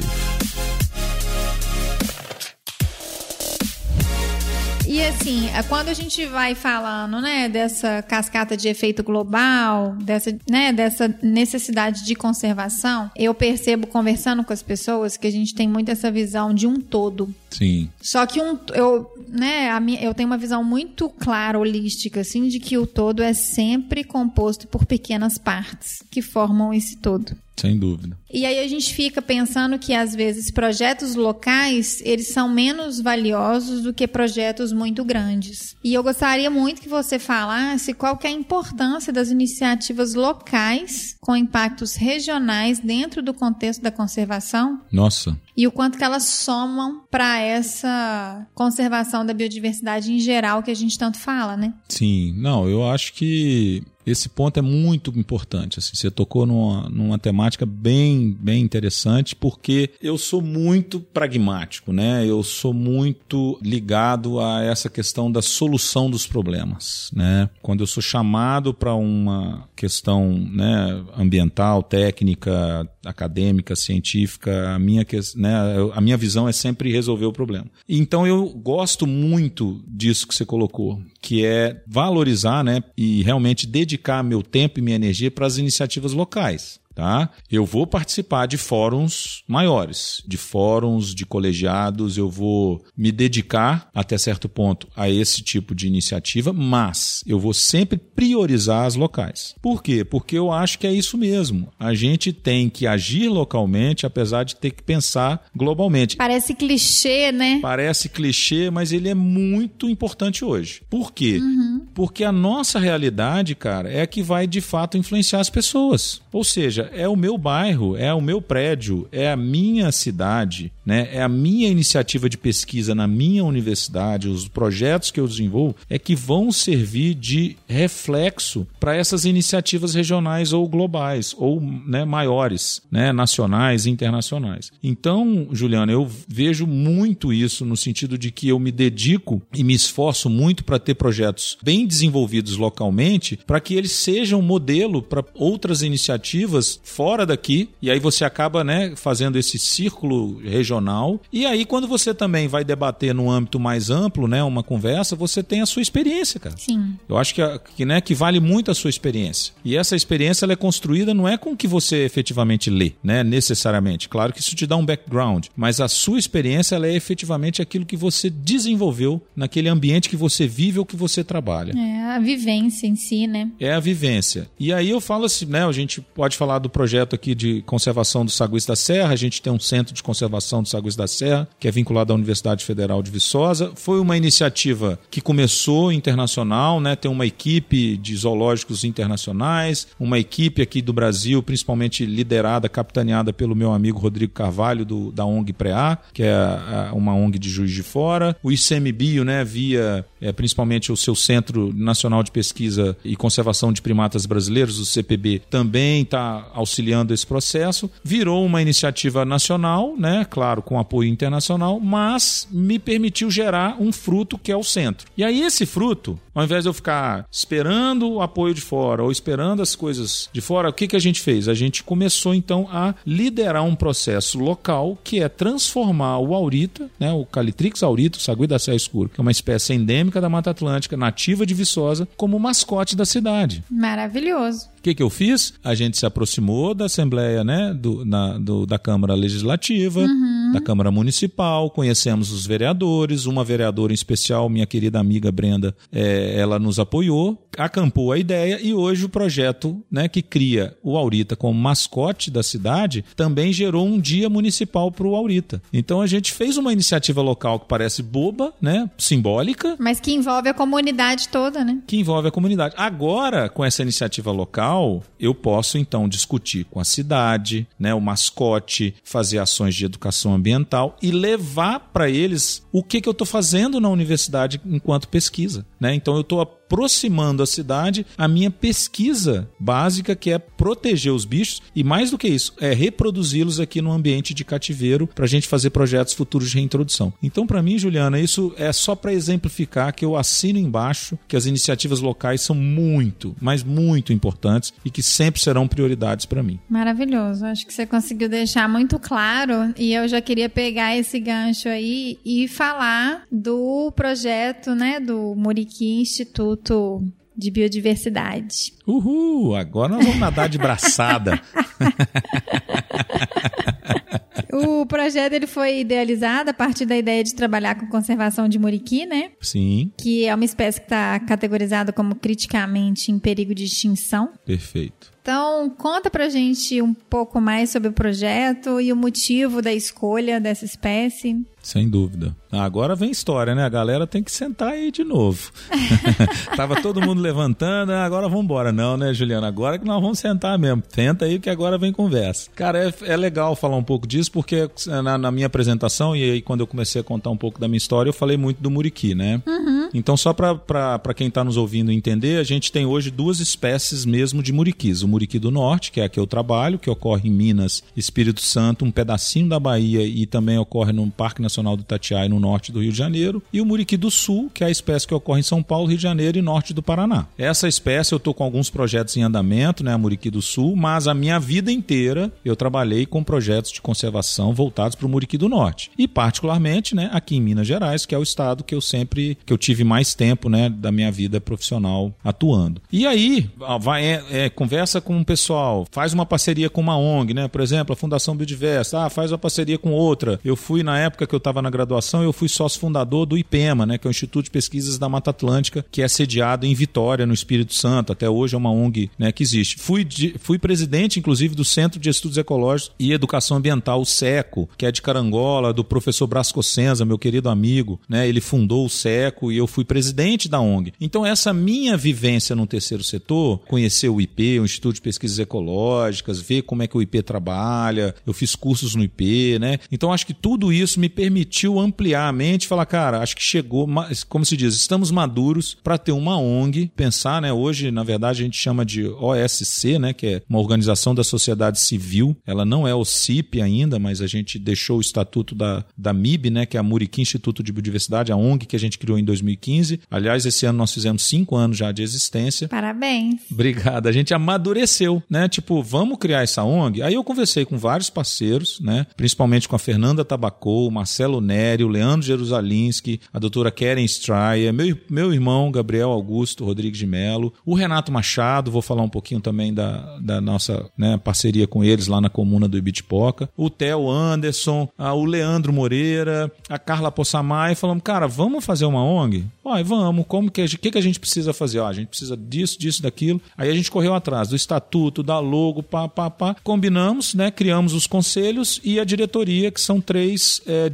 E assim, é quando a gente vai falando, né, dessa cascata de efeito global, dessa, né, dessa necessidade de conservação, eu percebo conversando com as pessoas que a gente tem muito essa visão de um todo. Sim. Só que um, eu, né, a minha, eu tenho uma visão muito clara, holística, assim, de que o todo é sempre composto por pequenas partes que formam esse todo. Sem dúvida. E aí a gente fica pensando que às vezes projetos locais, eles são menos valiosos do que projetos muito grandes. E eu gostaria muito que você falasse qual que é a importância das iniciativas locais com impactos regionais dentro do contexto da conservação. Nossa. E o quanto que elas somam para essa conservação da biodiversidade em geral que a gente tanto fala, né? Sim, não, eu acho que esse ponto é muito importante. Assim, você tocou numa, numa temática bem, bem interessante, porque eu sou muito pragmático, né? Eu sou muito ligado a essa questão da solução dos problemas, né? Quando eu sou chamado para uma questão né, ambiental, técnica, acadêmica, científica, a minha, né, a minha visão é sempre resolver o problema. Então eu gosto muito disso que você colocou, que é valorizar né, e realmente dedicar meu tempo e minha energia para as iniciativas locais. Tá? Eu vou participar de fóruns maiores, de fóruns de colegiados, eu vou me dedicar até certo ponto a esse tipo de iniciativa, mas eu vou sempre priorizar as locais. Por quê? Porque eu acho que é isso mesmo. A gente tem que agir localmente, apesar de ter que pensar globalmente. Parece clichê, né? Parece clichê, mas ele é muito importante hoje. Por quê? Uhum. Porque a nossa realidade, cara, é a que vai de fato influenciar as pessoas. Ou seja, é o meu bairro, é o meu prédio, é a minha cidade, né? É a minha iniciativa de pesquisa na minha universidade, os projetos que eu desenvolvo é que vão servir de reflexo para essas iniciativas regionais ou globais ou né, maiores, né, nacionais, internacionais. Então, Juliana, eu vejo muito isso no sentido de que eu me dedico e me esforço muito para ter projetos bem desenvolvidos localmente, para que eles sejam modelo para outras iniciativas fora daqui. E aí você acaba, né, fazendo esse círculo regional. E aí quando você também vai debater num âmbito mais amplo, né, uma conversa, você tem a sua experiência, cara. Sim. Eu acho que, que, né, que vale muito a sua experiência. E essa experiência ela é construída não é com o que você efetivamente lê, né, necessariamente. Claro que isso te dá um background, mas a sua experiência ela é efetivamente aquilo que você desenvolveu naquele ambiente que você vive ou que você trabalha. É a vivência em si, né? É a vivência. E aí eu falo assim, né, a gente pode falar do projeto aqui de conservação do Saguis da Serra, a gente tem um centro de conservação do Saguis da Serra, que é vinculado à Universidade Federal de Viçosa. Foi uma iniciativa que começou internacional, né, tem uma equipe de zoológicos internacionais, uma equipe aqui do Brasil, principalmente liderada, capitaneada pelo meu amigo Rodrigo Carvalho, do, da ONG PREA, que é uma ONG de Juiz de Fora. O ICMBio, né, via é, principalmente o seu Centro Nacional de Pesquisa e Conservação de Primatas Brasileiros, o CPB, também está auxiliando esse processo. Virou uma iniciativa nacional, né, claro, com apoio internacional, mas me permitiu gerar um fruto que é o centro. E aí esse fruto, ao invés de eu ficar esperando o apoio de fora ou esperando as coisas de fora, o que, que a gente fez? A gente começou então a liderar um processo local que é transformar o aurita, né, o Calitrix aurita, o sagui da serra escura, que é uma espécie endêmica da Mata Atlântica, nativa de Viçosa, como mascote da cidade. Maravilhoso. O que, que eu fiz? A gente se aproximou da Assembleia, né, do, na, do, da Câmara Legislativa, uhum. da Câmara Municipal, conhecemos os vereadores, uma vereadora em especial, minha querida amiga Brenda, é, ela nos apoiou, acampou a ideia e hoje o projeto né, que cria o Aurita como mascote da cidade também gerou um dia municipal para o Aurita. Então a gente fez uma iniciativa local que parece boba, né, simbólica. Mas que envolve a comunidade toda, né? Que envolve a comunidade. Agora, com essa iniciativa local, eu posso então discutir com a cidade, né, o mascote, fazer ações de educação ambiental e levar para eles o que, que eu estou fazendo na universidade enquanto pesquisa. Né? Então eu estou aproximando a cidade a minha pesquisa básica, que é proteger os bichos e, mais do que isso, é reproduzi-los aqui no ambiente de cativeiro para a gente fazer projetos futuros de reintrodução. Então, para mim, Juliana, isso é só para exemplificar que eu assino embaixo que as iniciativas locais são muito, mas muito importantes e que sempre serão prioridades para mim. Maravilhoso. Acho que você conseguiu deixar muito claro e eu já queria pegar esse gancho aí e falar do projeto, né, do Muriqui Instituto Instituto de Biodiversidade. Uhul! Agora nós vamos nadar de braçada. o projeto ele foi idealizado a partir da ideia de trabalhar com conservação de muriqui, né? Sim. Que é uma espécie que está categorizada como criticamente em perigo de extinção. Perfeito. Então, conta pra gente um pouco mais sobre o projeto e o motivo da escolha dessa espécie. Sem dúvida. Agora vem história, né? A galera tem que sentar aí de novo. Tava todo mundo levantando, ah, agora vamos embora. Não, né, Juliana? Agora que nós vamos sentar mesmo. Senta aí que agora vem conversa. Cara, é, é legal falar um pouco disso, porque na, na, minha apresentação, e aí quando eu comecei a contar um pouco da minha história, eu falei muito do muriqui, né? Uhum. Então, só para quem está nos ouvindo entender, a gente tem hoje duas espécies mesmo de muriquis. O muriqui do norte, que é a que eu trabalho, que ocorre em Minas, Espírito Santo, um pedacinho da Bahia e também ocorre no Parque Nacional Nacional do Itatiaia, no norte do Rio de Janeiro, e o muriqui do sul, que é a espécie que ocorre em São Paulo, Rio de Janeiro e norte do Paraná. Essa espécie eu estou com alguns projetos em andamento, né, a muriqui do sul, mas a minha vida inteira eu trabalhei com projetos de conservação voltados para o muriqui do norte. E particularmente, né, aqui em Minas Gerais, que é o estado que eu sempre que eu tive mais tempo, né, da minha vida profissional atuando. E aí, vai, é, é, conversa com o pessoal, faz uma parceria com uma ONG, né? Por exemplo, a Fundação Biodiversa, ah, faz uma parceria com outra. Eu fui, na época que eu estava na graduação, eu fui sócio fundador do IPEMA, né, que é o Instituto de Pesquisas da Mata Atlântica, que é sediado em Vitória, no Espírito Santo. Até hoje é uma ONG né, que existe. Fui, de, fui presidente, inclusive, do Centro de Estudos Ecológicos e Educação Ambiental, o SECO, que é de Carangola, do professor Brasco Cossenza, meu querido amigo. Né, ele fundou o SECO e eu fui presidente da ONG. Então, essa minha vivência no terceiro setor, conhecer o IP, o Instituto de Pesquisas Ecológicas, ver como é que o IP trabalha, eu fiz cursos no IP, né? Então, acho que tudo isso me permitiu ampliar a mente e falar, cara, acho que chegou, como se diz, estamos maduros para ter uma ONG, pensar, né? Hoje, na verdade, a gente chama de OSC, né? Que é uma organização da sociedade civil. Ela não é o CIP ainda, mas a gente deixou o estatuto da, da MIB, né? Que é a Muriqui Instituto de Biodiversidade, a ONG que a gente criou em 2015. Aliás, esse ano nós fizemos cinco anos já de existência. Parabéns. Obrigado. A gente amadureceu, né? Tipo, vamos criar essa ONG? Aí eu conversei com vários parceiros, né? Principalmente com a Fernanda Tabacou, o Marcelo Nério, o Leandro Jerusalinski, a doutora Karen Stryer, meu, meu irmão Gabriel Augusto Rodrigues de Melo, o Renato Machado, vou falar um pouquinho também da, da nossa né, parceria com eles lá na comuna do Ibitipoca, o Theo Anderson, a, o Leandro Moreira, a Carla Possamay, falamos, cara, vamos fazer uma ONG? Ó, vamos, como que, que, que a gente precisa fazer? Ó, a gente precisa disso, disso, daquilo. Aí a gente correu atrás do estatuto, da logo, pá, pá, pá. Combinamos, né? Criamos os conselhos e a diretoria, que são três é,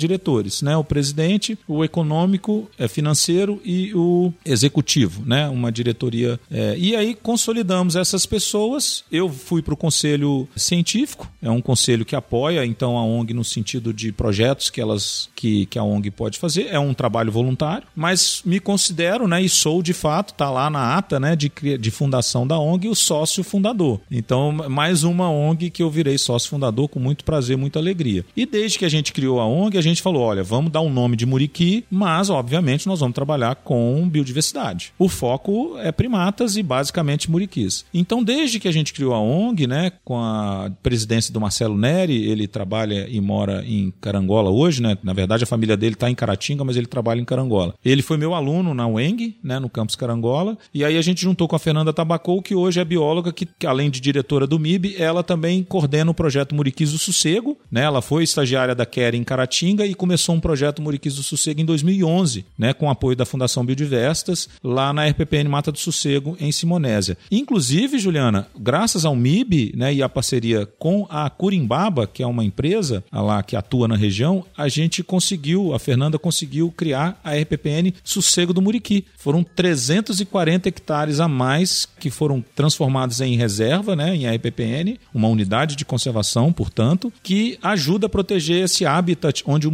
né? O presidente, o econômico, é, financeiro e o executivo, né? Uma diretoria. É, e aí consolidamos essas pessoas. Eu fui para o conselho científico, é um conselho que apoia então a ONG no sentido de projetos que elas que, que a ONG pode fazer. É um trabalho voluntário, mas me considero, né? E sou de fato, tá lá na ata, né? De, de fundação da ONG, o sócio fundador. Então, mais uma ONG que eu virei sócio fundador com muito prazer, muita alegria. E desde que a gente criou a ONG, a gente falou: olha, vamos dar um nome de Muriqui, mas obviamente nós vamos trabalhar com biodiversidade. O foco é primatas e basicamente muriquis. Então, desde que a gente criou a ONG, né, com a presidência do Marcelo Neri, ele trabalha e mora em Carangola hoje, né? Na verdade, a família dele está em Caratinga, mas ele trabalha em Carangola. Ele foi meu aluno na UENG, né, no campus Carangola, e aí a gente juntou com a Fernanda Tabacou, que hoje é bióloga, que além de diretora do MIB, ela também coordena o projeto Muriquis do Sossego, né? Ela foi estagiária da Care em Caratinga e começou um projeto Muriquis do Sossego em 2011, né, com apoio da Fundação Biodiverstas, lá na RPPN Mata do Sossego, em Simonésia. Inclusive, Juliana, graças ao MIB, né, e a parceria com a Curimbaba, que é uma empresa lá que atua na região, a gente conseguiu, a Fernanda conseguiu criar a RPPN Sossego do Muriqui. Foram 340 hectares a mais que foram transformados em reserva, né, em RPPN, uma unidade de conservação, portanto, que ajuda a proteger esse habitat onde o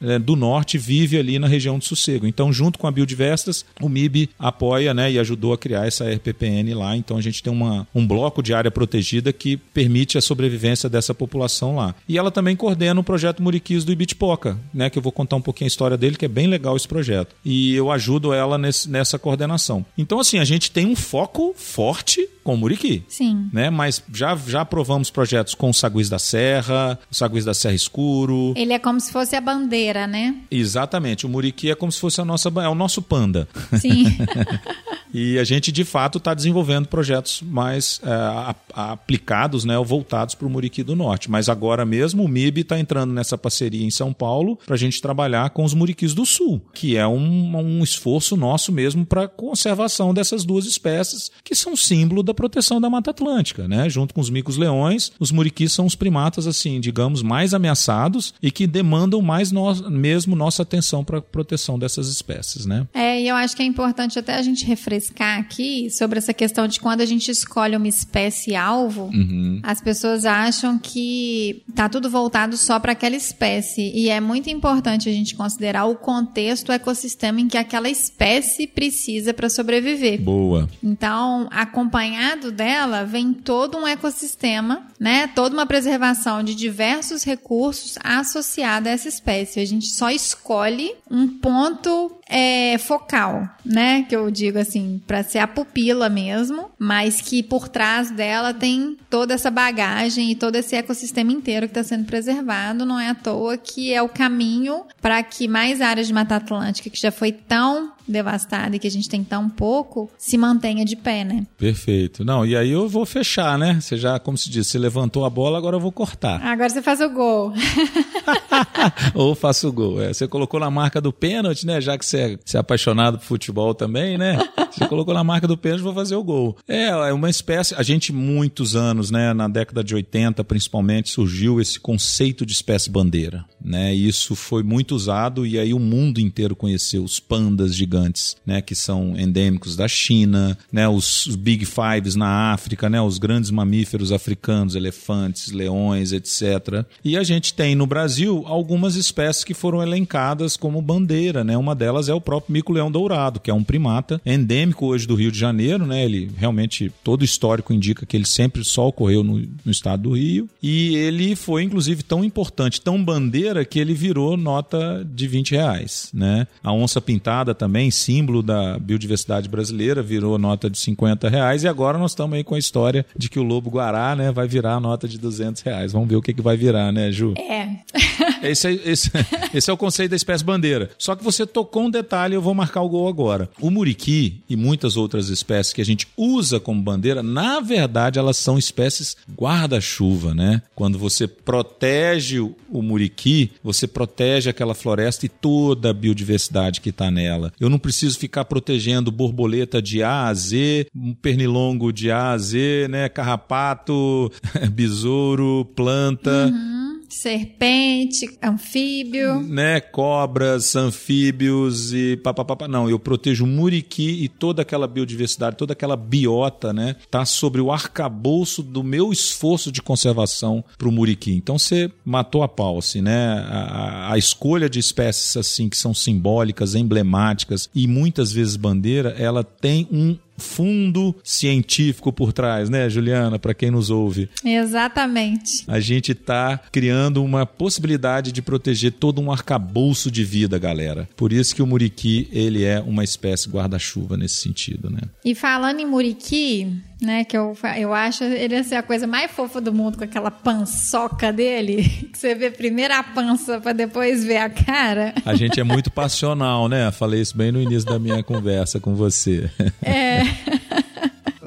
é, do norte vive ali na região do Sossego. Então, junto com a Biodiverstas, o MIB apoia né, e ajudou a criar essa RPPN lá. Então, a gente tem uma, um bloco de área protegida que permite a sobrevivência dessa população lá. E ela também coordena o projeto Muriquis do Ibitipoca, né, que eu vou contar um pouquinho a história dele, que é bem legal esse projeto. E eu ajudo ela nesse, nessa coordenação. Então, assim, a gente tem um foco forte com o Muriqui. Sim. Né? Mas já, já aprovamos projetos com o Saguiz da Serra, o Saguiz da Serra Escuro. Ele é como se fosse a bandeira, né? Exatamente. O Muriqui é como se fosse a nossa, é o nosso panda. Sim. e a gente, de fato, está desenvolvendo projetos mais é, aplicados, né, ou voltados para o Muriqui do Norte. Mas agora mesmo o MIB está entrando nessa parceria em São Paulo para a gente trabalhar com os Muriquis do Sul, que é um, um esforço nosso mesmo para conservação dessas duas espécies, que são símbolo da proteção da Mata Atlântica, né? Junto com os micos-leões, os muriquis são os primatas, assim, digamos, mais ameaçados e que demandam mais no, mesmo nossa atenção para a proteção dessas espécies, né? É, e eu acho que é importante até a gente refrescar aqui sobre essa questão de quando a gente escolhe uma espécie-alvo, uhum. as pessoas acham que tá tudo voltado só para aquela espécie. E é muito importante a gente considerar o contexto, o ecossistema em que aquela espécie precisa para sobreviver. Boa. Então, acompanhar acompanhado dela vem todo um ecossistema, né? Toda uma preservação de diversos recursos associada a essa espécie. A gente só escolhe um ponto é, focal, né? Que eu digo assim, para ser a pupila mesmo, mas que por trás dela tem toda essa bagagem e todo esse ecossistema inteiro que está sendo preservado. Não é à toa que é o caminho para que mais áreas de Mata Atlântica, que já foi tão devastada e que a gente tem tão pouco, se mantenha de pé, né? Perfeito. Não, e aí eu vou fechar, né? Você já, como se diz, você levantou a bola, agora eu vou cortar. Agora você faz o gol. Ou faço o gol. É, você colocou na marca do pênalti, né? Já que você é, você é apaixonado por futebol também, né? Você colocou na marca do pênalti, vou fazer o gol. É, é uma espécie. A gente, muitos anos, né? Na década de 80, principalmente, surgiu esse conceito de espécie bandeira. Né? Isso foi muito usado e aí o mundo inteiro conheceu os pandas gigantes, né? Que são endêmicos da China, né? Os, os Big Fives na África, né? Os grandes mamíferos africanos, elefantes, leões, etc. E a gente tem no Brasil algumas espécies que foram elencadas como bandeira, né? Uma delas é o próprio mico-leão dourado, que é um primata endêmico hoje do Rio de Janeiro, né? Ele realmente todo histórico indica que ele sempre só ocorreu no, no estado do Rio e ele foi inclusive tão importante, tão bandeira que ele virou nota de 20 reais, né? A onça pintada também, símbolo da biodiversidade brasileira, virou nota de 50 reais e agora nós estamos aí com a história de que o lobo guará, né, vai virar nota de 200 reais. Vamos ver o que, que vai virar, né, Ju? É. Esse é, esse, é o conceito da espécie bandeira. Só que você tocou um detalhe, eu vou marcar o gol agora. O muriqui e muitas outras espécies que a gente usa como bandeira, na verdade, elas são espécies guarda-chuva, né? Quando você protege o muriqui, você protege aquela floresta e toda a biodiversidade que está nela. Eu não preciso ficar protegendo borboleta de A a Z, pernilongo de A a Z, né? Carrapato, besouro, planta. Uhum. Serpente, anfíbio. Né, cobras, anfíbios e papapá. Não, eu protejo muriqui e toda aquela biodiversidade, toda aquela biota, né, tá sobre o arcabouço do meu esforço de conservação para o muriqui. Então você matou a pau, assim, né? A, a, escolha de espécies assim que são simbólicas, emblemáticas e muitas vezes bandeira, ela tem um fundo científico por trás, né, Juliana, para quem nos ouve. Exatamente. A gente está criando uma possibilidade de proteger todo um arcabouço de vida, galera. Por isso que o muriqui, ele é uma espécie guarda-chuva nesse sentido, né? E falando em muriqui, né, que eu, eu acho ele assim, a coisa mais fofa do mundo com aquela pançoca dele, que você vê primeiro a pança para depois ver a cara. A gente é muito passional, né? Falei isso bem no início da minha conversa com você. É.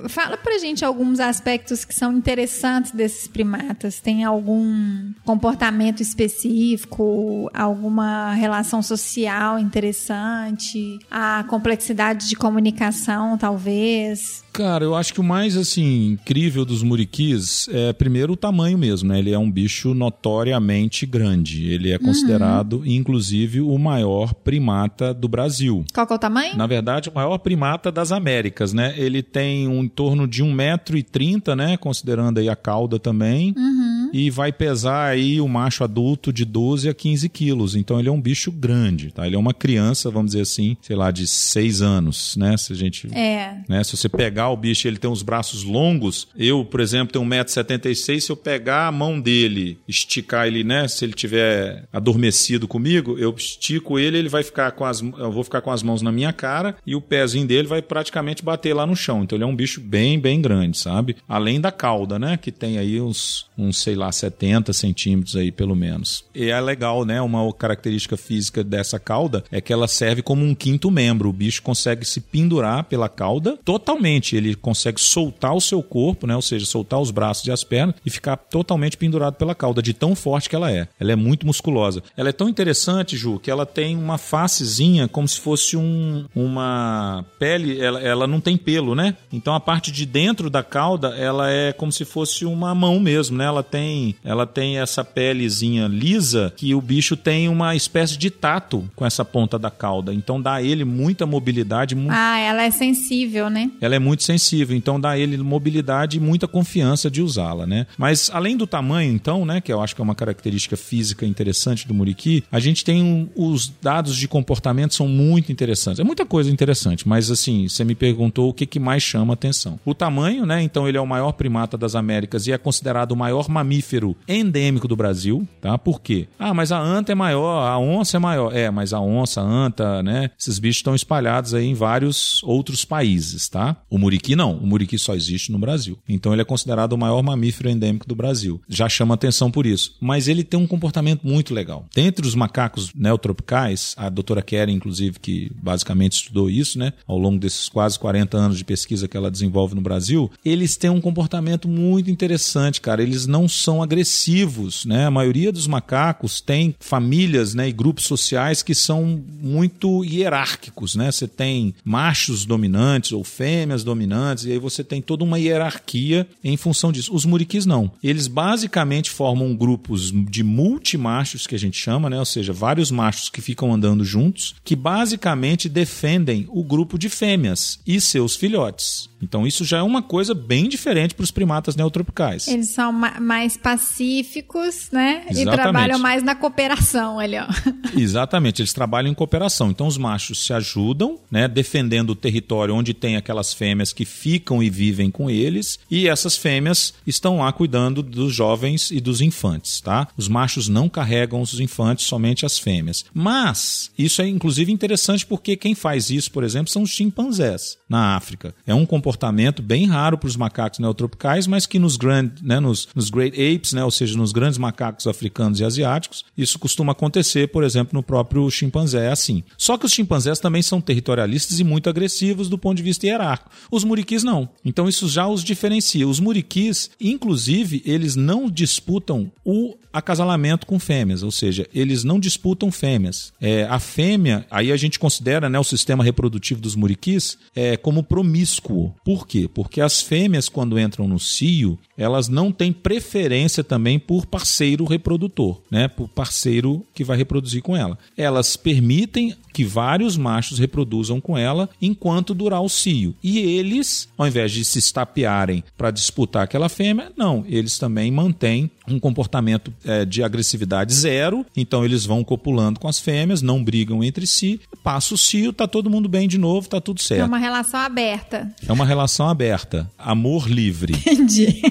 Fala pra gente alguns aspectos que são interessantes desses primatas. Tem algum comportamento específico, alguma relação social interessante, a complexidade de comunicação, talvez? Cara, eu acho que o mais assim incrível dos muriquis é primeiro o tamanho mesmo, né? Ele é um bicho notoriamente grande. Ele é considerado, uhum. inclusive, o maior primata do Brasil. Qual é o tamanho? Na verdade, o maior primata das Américas, né? Ele tem um em torno de 1,30m, né? Considerando aí a cauda também. Uhum. E vai pesar aí o macho adulto de 12 a 15 quilos. Então ele é um bicho grande, tá? Ele é uma criança, vamos dizer assim, sei lá, de 6 anos, né? Se a gente. É. Né? Se você pegar o bicho ele tem os braços longos. Eu, por exemplo, tenho 1,76m. Se eu pegar a mão dele, esticar ele, né? Se ele tiver adormecido comigo, eu estico ele, ele vai ficar com as. Eu vou ficar com as mãos na minha cara e o pezinho dele vai praticamente bater lá no chão. Então ele é um bicho bem, bem grande, sabe? Além da cauda, né? Que tem aí uns, uns sei lá, 70 centímetros aí, pelo menos. E é legal, né? Uma característica física dessa cauda é que ela serve como um quinto membro. O bicho consegue se pendurar pela cauda totalmente ele consegue soltar o seu corpo, né? Ou seja, soltar os braços e as pernas e ficar totalmente pendurado pela cauda, de tão forte que ela é. Ela é muito musculosa. Ela é tão interessante, Ju, que ela tem uma facezinha como se fosse um, uma pele, ela, ela não tem pelo, né? Então a parte de dentro da cauda, ela é como se fosse uma mão mesmo, né? Ela tem, ela tem essa pelezinha lisa que o bicho tem uma espécie de tato com essa ponta da cauda. Então dá a ele muita mobilidade. Ah, ela é sensível, né? Ela é muito sensível, então dá a ele mobilidade e muita confiança de usá-la, né? Mas além do tamanho, então, né, que eu acho que é uma característica física interessante do muriqui, a gente tem um, os dados de comportamento são muito interessantes. É muita coisa interessante, mas assim, você me perguntou o que, que mais chama atenção. O tamanho, né? Então ele é o maior primata das Américas e é considerado o maior mamífero mamífero endêmico do Brasil, tá? Por quê? Ah, mas a anta é maior, a onça é maior. É, mas a onça, a anta, né? Esses bichos estão espalhados aí em vários outros países, tá? O muriqui não. O muriqui só existe no Brasil. Então ele é considerado o maior mamífero endêmico do Brasil. Já chama atenção por isso. Mas ele tem um comportamento muito legal. Dentre os macacos neotropicais, a doutora Kerry, inclusive, que basicamente estudou isso, né? Ao longo desses quase 40 anos de pesquisa que ela desenvolve no Brasil, eles têm um comportamento muito interessante, cara. Eles não são agressivos, né? A maioria dos macacos tem famílias, né, e grupos sociais que são muito hierárquicos, né? Você tem machos dominantes ou fêmeas dominantes e aí você tem toda uma hierarquia em função disso. Os muriquis não. Eles basicamente formam grupos de multimachos que a gente chama, né? Ou seja, vários machos que ficam andando juntos, que basicamente defendem o grupo de fêmeas e seus filhotes. Então isso já é uma coisa bem diferente para os primatas neotropicais. Eles são ma mais pacíficos, né? Exatamente. E trabalham mais na cooperação ali, ó. Exatamente, eles trabalham em cooperação. Então os machos se ajudam, né, defendendo o território onde tem aquelas fêmeas que ficam e vivem com eles, e essas fêmeas estão lá cuidando dos jovens e dos infantes, tá? Os machos não carregam os infantes, somente as fêmeas. Mas isso é inclusive interessante porque quem faz isso, por exemplo, são os chimpanzés na África. É um comportamento bem raro para os macacos neotropicais, mas que nos, grand, né, nos, nos Great Apes, né, ou seja, nos grandes macacos africanos e asiáticos, isso costuma acontecer, por exemplo, no próprio chimpanzé, é assim. Só que os chimpanzés também são territorialistas e muito agressivos do ponto de vista hierárquico. Os muriquis não. Então isso já os diferencia. Os muriquis, inclusive, eles não disputam o acasalamento com fêmeas, ou seja, eles não disputam fêmeas. É, a fêmea, aí a gente considera né, o sistema reprodutivo dos muriquis é, como promíscuo. Por quê? Porque as fêmeas, quando entram no cio, elas não têm preferência também por parceiro reprodutor, né? Por parceiro que vai reproduzir com ela. Elas permitem que vários machos reproduzam com ela enquanto durar o cio. E eles, ao invés de se estapearem para disputar aquela fêmea, não, eles também mantêm um comportamento é, de agressividade zero, então eles vão copulando com as fêmeas, não brigam entre si, passa o cio, tá todo mundo bem de novo, tá tudo certo. É uma relação aberta. É uma relação aberta, amor livre. Entendi.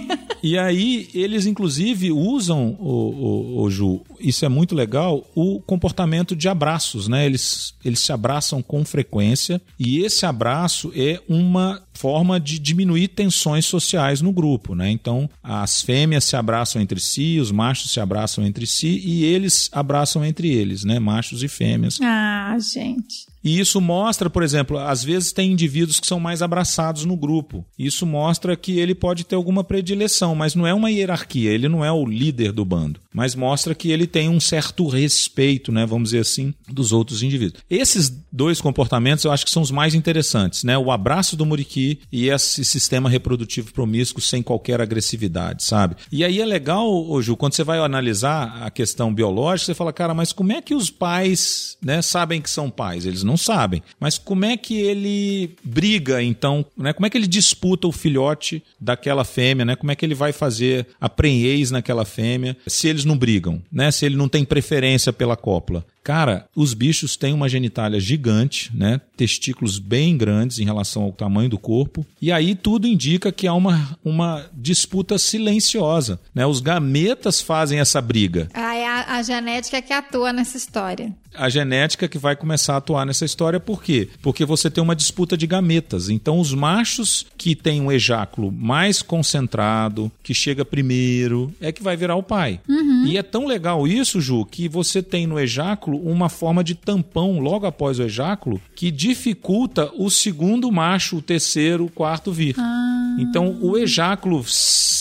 E aí, eles inclusive usam, o, o, o, Ju, isso é muito legal, o comportamento de abraços, né? Eles, eles se abraçam com frequência e esse abraço é uma forma de diminuir tensões sociais no grupo, né? Então, as fêmeas se abraçam entre si, os machos se abraçam entre si e eles abraçam entre eles, né? Machos e fêmeas. Ah, gente. E isso mostra, por exemplo, às vezes tem indivíduos que são mais abraçados no grupo. Isso mostra que ele pode ter alguma predileção, mas não é uma hierarquia, ele não é o líder do bando, mas mostra que ele tem um certo respeito, né, vamos dizer assim, dos outros indivíduos. Esses dois comportamentos eu acho que são os mais interessantes, né? O abraço do muriqui e esse sistema reprodutivo promíscuo sem qualquer agressividade, sabe? E aí é legal, Ju, quando você vai analisar a questão biológica, você fala, cara, mas como é que os pais, né, sabem que são pais? Eles não sabem. Mas como é que ele briga, então, né? Como é que ele disputa o filhote daquela fêmea, né? Como é que ele vai fazer a prenhez naquela fêmea se eles não brigam, né? Se ele não tem preferência pela cópula. Cara, os bichos têm uma genitália gigante, né? Testículos bem grandes em relação ao tamanho do corpo. E aí tudo indica que há uma, uma disputa silenciosa, né? Os gametas fazem essa briga. Ah, é a, a genética que atua nessa história a genética que vai começar a atuar nessa história. Por quê? Porque você tem uma disputa de gametas. Então, os machos que têm um ejáculo mais concentrado, que chega primeiro, é que vai virar o pai. Uhum. E é tão legal isso, Ju, que você tem no ejáculo uma forma de tampão logo após o ejáculo que dificulta o segundo macho, o terceiro, o quarto vir. Ah. Então, o ejáculo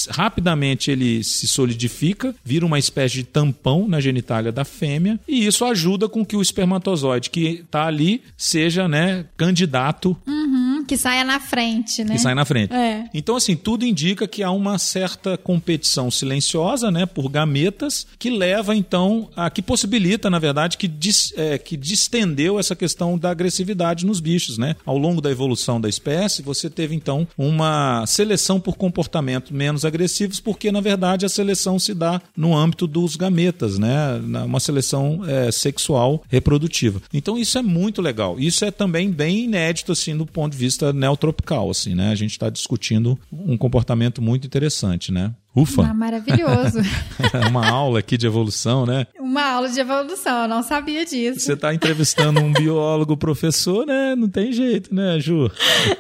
rapidamente ele se solidifica, vira uma espécie de tampão na genitália da fêmea, e isso ajuda com que o espermatozoide que está ali seja, né, candidato. Uhum, que saia na frente, né? Que saia na frente. É. Então, assim, tudo indica que há uma certa competição silenciosa, né, por gametas, que leva, então, a que possibilita, na verdade, que, dis, é, que distendeu essa questão da agressividade nos bichos, né? Ao longo da evolução da espécie, você teve, então, uma seleção por comportamento menos agressivos, porque, na verdade, a seleção se dá no âmbito dos gametas, né? Uma seleção é, sexual sexual reprodutiva. Então isso é muito legal. Isso é também bem inédito assim do ponto de vista neotropical, assim, né? A gente está discutindo um comportamento muito interessante, né? Ufa! Ah, maravilhoso. Uma aula aqui de evolução, né? Uma aula de evolução, eu não sabia disso. Você está entrevistando um biólogo professor, né? Não tem jeito, né, Ju?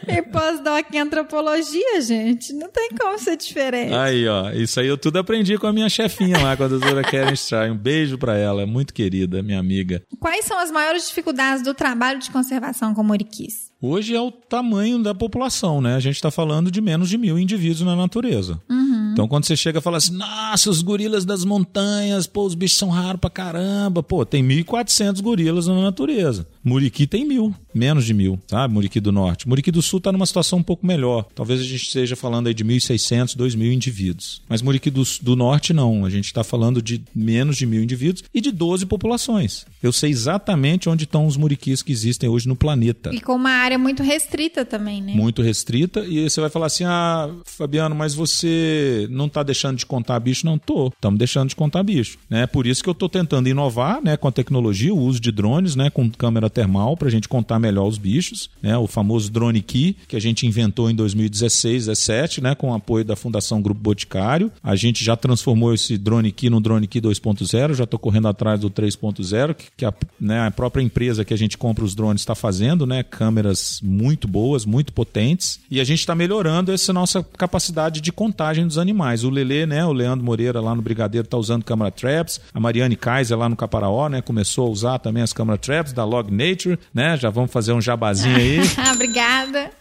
E pós-doc em antropologia, gente. Não tem como ser diferente. Aí, ó. Isso aí eu tudo aprendi com a minha chefinha lá, com a doutora Karen Strain. Um beijo para ela, é muito querida, minha amiga. Quais são as maiores dificuldades do trabalho de conservação com muriquis? Hoje é o tamanho da população, né? A gente está falando de menos de mil indivíduos na natureza. Uhum. Então, quando você chega e fala assim, nossa, os gorilas das montanhas, pô, os bichos são raros pra caramba. Pô, tem 1.400 gorilas na natureza. Muriqui tem mil, menos de mil, sabe? Muriqui do Norte. Muriqui do Sul está numa situação um pouco melhor. Talvez a gente esteja falando aí de 1.600, 2.000 indivíduos. Mas Muriqui do, do Norte não. A gente está falando de menos de mil indivíduos e de 12 populações. Eu sei exatamente onde estão os muriquis que existem hoje no planeta. E com uma área muito restrita também, né? Muito restrita. E você vai falar assim: ah, Fabiano, mas você não está deixando de contar bicho? Não tô. Estamos deixando de contar bicho. Né? Por isso que eu estou tentando inovar né, com a tecnologia, o uso de drones, né, com câmera termal para a gente contar melhor os bichos, né? O famoso drone key que a gente inventou em 2016, 17, né? Com o apoio da Fundação Grupo Boticário. A gente já transformou esse drone key no drone key 2.0, já estou correndo atrás do 3.0, que, que a, né, a própria empresa que a gente compra os drones está fazendo, né? Câmeras muito boas, muito potentes. E a gente está melhorando essa nossa capacidade de contagem dos animais. O Lele, né? O Leandro Moreira lá no Brigadeiro está usando câmera traps. A Mariane Kaiser lá no Caparaó, né? Começou a usar também as câmera traps da Log Nature, né? Já vamos fazer um jabazinho aí. Obrigada.